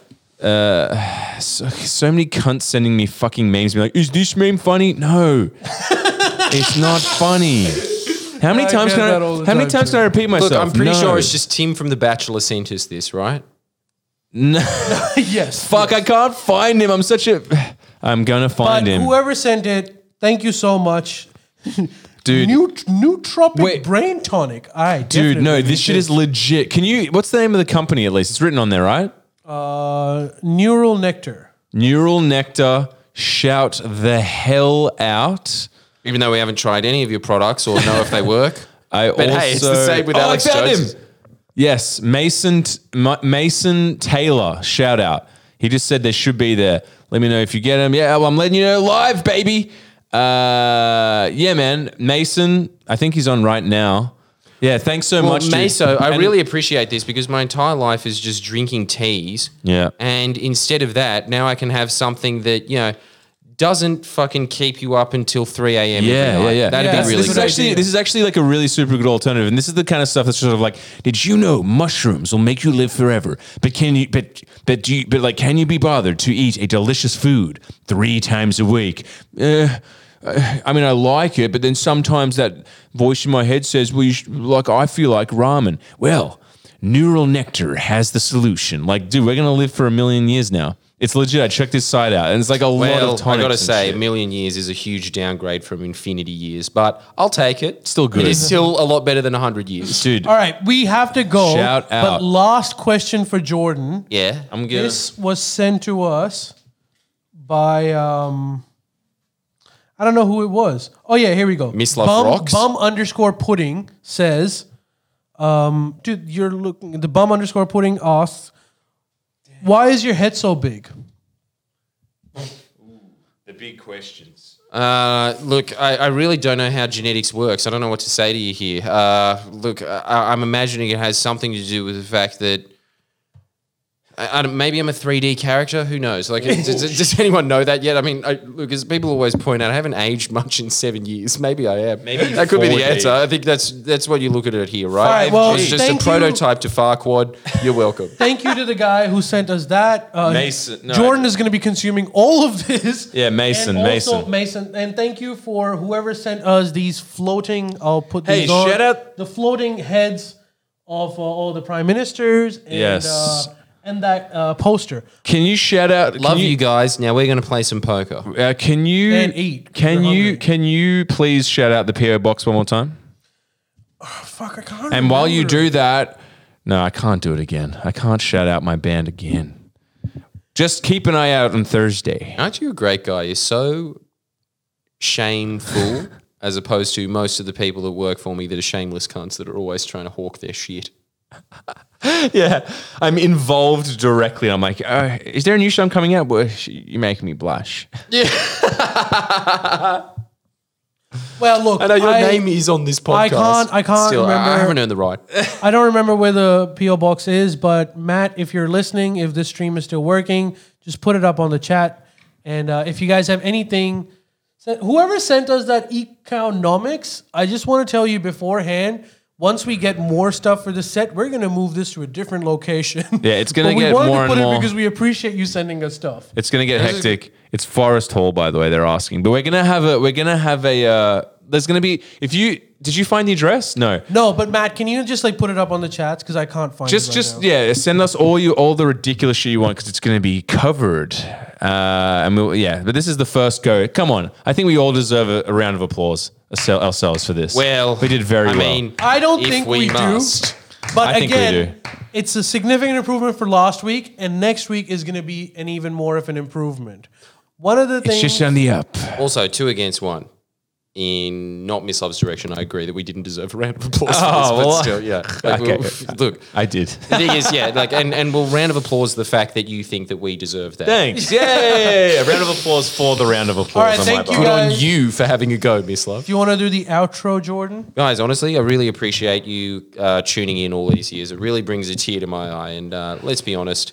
Uh, so, so many cunts sending me fucking memes. Be like, is this meme funny? No, it's not funny. How many I times get can that I? all the How many time, times too. can I repeat myself? Look, I'm pretty No. sure it's just Tim from The Bachelor sent us this, right? No. yes. Fuck, I can't find him. I'm such a. I'm gonna But find him, whoever sent it, thank you so much. dude. New nootropic Wait. brain tonic. I dude, no, this shit is legit. Can you? What's the name of the company? At least it's written on there, right? uh, neural nectar. Neural Nectar. Shout the hell out. Even though we haven't tried any of your products or know if they work. I But also, hey, it's the same with oh, Alex I found Jones. him. Yes, Mason Mason Taylor. Shout out. He just said they should be there. Let me know if you get them. Yeah, well, I'm letting you know live, baby. Uh, yeah, man. Mason. I think he's on right now. Yeah, thanks so Well, much. Meso, I And- really appreciate this because my entire life is just drinking teas. Yeah. And instead of that, now I can have something that, you know, doesn't fucking keep you up until 3 a.m. Yeah, every yeah, night. yeah. That'd Yeah, be really this is actually this is actually like a really super good alternative, and this is the kind of stuff that's sort of like, did you know mushrooms will make you live forever? But can you, but but do you, but like, can you be bothered to eat a delicious food three times a week? Uh, I mean, I like it, but then sometimes that voice in my head says, "Well, you sh- like I feel like ramen." Well, Neural Nectar has the solution. Like, dude, we're gonna live for a million years now. It's legit. I checked this site out, and it's like a lot Well, of I gotta and say, a million years is a huge downgrade from infinity years, but I'll take it. Still good. It is still a lot better than 100 years. dude. All right, we have to go. Shout out. But last question for Jordan. Yeah. I'm gonna. This was sent to us by um I don't know who it was. Oh yeah, here we go. Mislav bum, Rocks? Bum underscore pudding says, um, dude, you're looking the bum underscore pudding asks, why is your head so big? The big questions. Uh, look, I, I really don't know how genetics works. I don't know what to say to you here. Uh, look, I, I'm imagining it has something to do with the fact that I, I don't, maybe I'm a 3D character. Who knows? Like, does, does- does anyone know that yet? I mean, I, look, as people always point out, I haven't aged much in seven years. Maybe I am. Maybe that could be the 4D. answer. I think that's that's what you look at it here, right? All right, well, it's just a thank you. prototype to Farquaad. You're welcome. Thank you to the guy who sent us that. Uh, Mason- no, Jordan is going to be consuming all of this. Yeah, Mason, And also Mason. Mason. And thank you for whoever sent us these floating. I'll put Hey, these on, shout out- the floating heads of uh, all the prime ministers. And, Yes. uh, and that uh, poster. Can you shout out? Love you, guys. Now we're going to play some poker. Uh, can you And eat, 'cause Can you hungry. can you please shout out the PO box one more time? Fuck, I can't. And while you do that, no, I can't do it again. I can't shout out my band again. Just keep an eye out on Thursday. Aren't you a great guy? You're so shameful as opposed to most of the people that work for me that are shameless cunts that are always trying to hawk their shit. Yeah, I'm involved directly. I'm like, uh, is there a new song coming out? Well, you make me blush. Yeah. Well, look, I know your name is on this podcast. I can't- I can't Still, I- remember- I haven't earned the right. I don't remember where the PO box is, but Matt, if you're listening, if this stream is still working, just put it up on the chat. And uh, if you guys have anything, whoever sent us that economics, I just want to tell you beforehand. Once we get more stuff for the set, we're gonna move this to a different location. Yeah, it's gonna But we get wanted more to and put more- it because we appreciate you sending us stuff. It's gonna get hectic. It's Forest Hall, by the way. They're asking, but we're gonna have a. We're gonna have a. Uh, there's gonna be. If you did you find the address? No. No, but Matt, can you just like put it up on the chats because I can't find Just, it. right just now. yeah. Send us all you all the ridiculous shit you want because it's gonna be covered. Uh, and we'll, yeah, but this is the first go. Come on, I think we all deserve a, a round of applause oursel- ourselves for this. Well, we did very I well. mean, I don't if think we, we do. must. But I think we again, it's a significant improvement for last week, and next week is going to be an even more of an improvement. One of the it's things, just on the up. Also, two against one. In not Mislav's direction, I agree that we didn't deserve a round of applause. Oh, for this, well, but still, yeah. Like, okay. we'll- look, I did. the thing is, yeah, like, and, and we'll round of applause the fact that you think that we deserve that. Thanks. Yeah, yeah, yeah, yeah. round of applause for the round of applause. All right, on thank my you, part. Good on you for having a go, Mislav. do you want to do the outro, Jordan? Guys, honestly, I really appreciate you uh, tuning in all these years. It really brings a tear to my eye. And uh, let's be honest,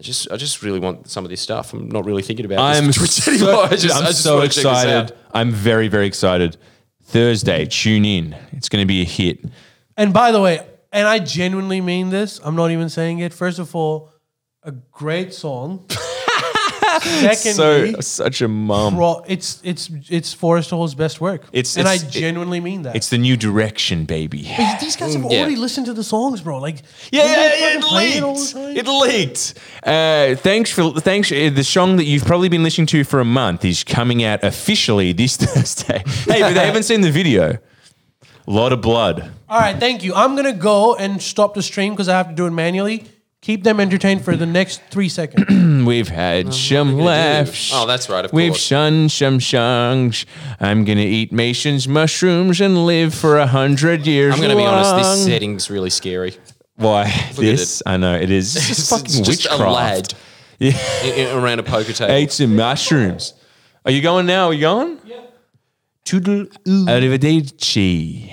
I just, I just really want some of this stuff. I'm not really thinking about I'm this for Twitch so, anymore. I just, I'm I just so wanna check this out. excited. I'm very, very excited. Thursday, tune in. It's going to be a hit. And by the way, and I genuinely mean this. I'm not even saying it. First of all, a great song. Secondly, So such a mum. pro- it's it's it's Forrest Hall's best work. It's- and it's- I genuinely mean that. It's the new direction, baby. But these guys have yeah. already listened to the songs, bro. Like, Yeah, yeah, yeah, it play it leaked. It leaked. Uh, thanks for thanks. Uh, the song that you've probably been listening to for a month is coming out officially this Thursday. hey, but they haven't seen the video. A lot of blood. All right, thank you. I'm gonna go and stop the stream because I have to do it manually. Keep them entertained for the next three seconds. We've had oh, some laughs. Oh, that's right, of We've course. sung some songs. I'm gonna eat Mason's mushrooms and live for a hundred years. I'm going to be honest, this long. setting's really scary. Why at this? I know it is. It's just It's fucking just witchcraft. a lad Yeah. i- i- around a poker table. Ate some mushrooms. Are you going now? Are you going? Yeah. Toodle. Arrivederci.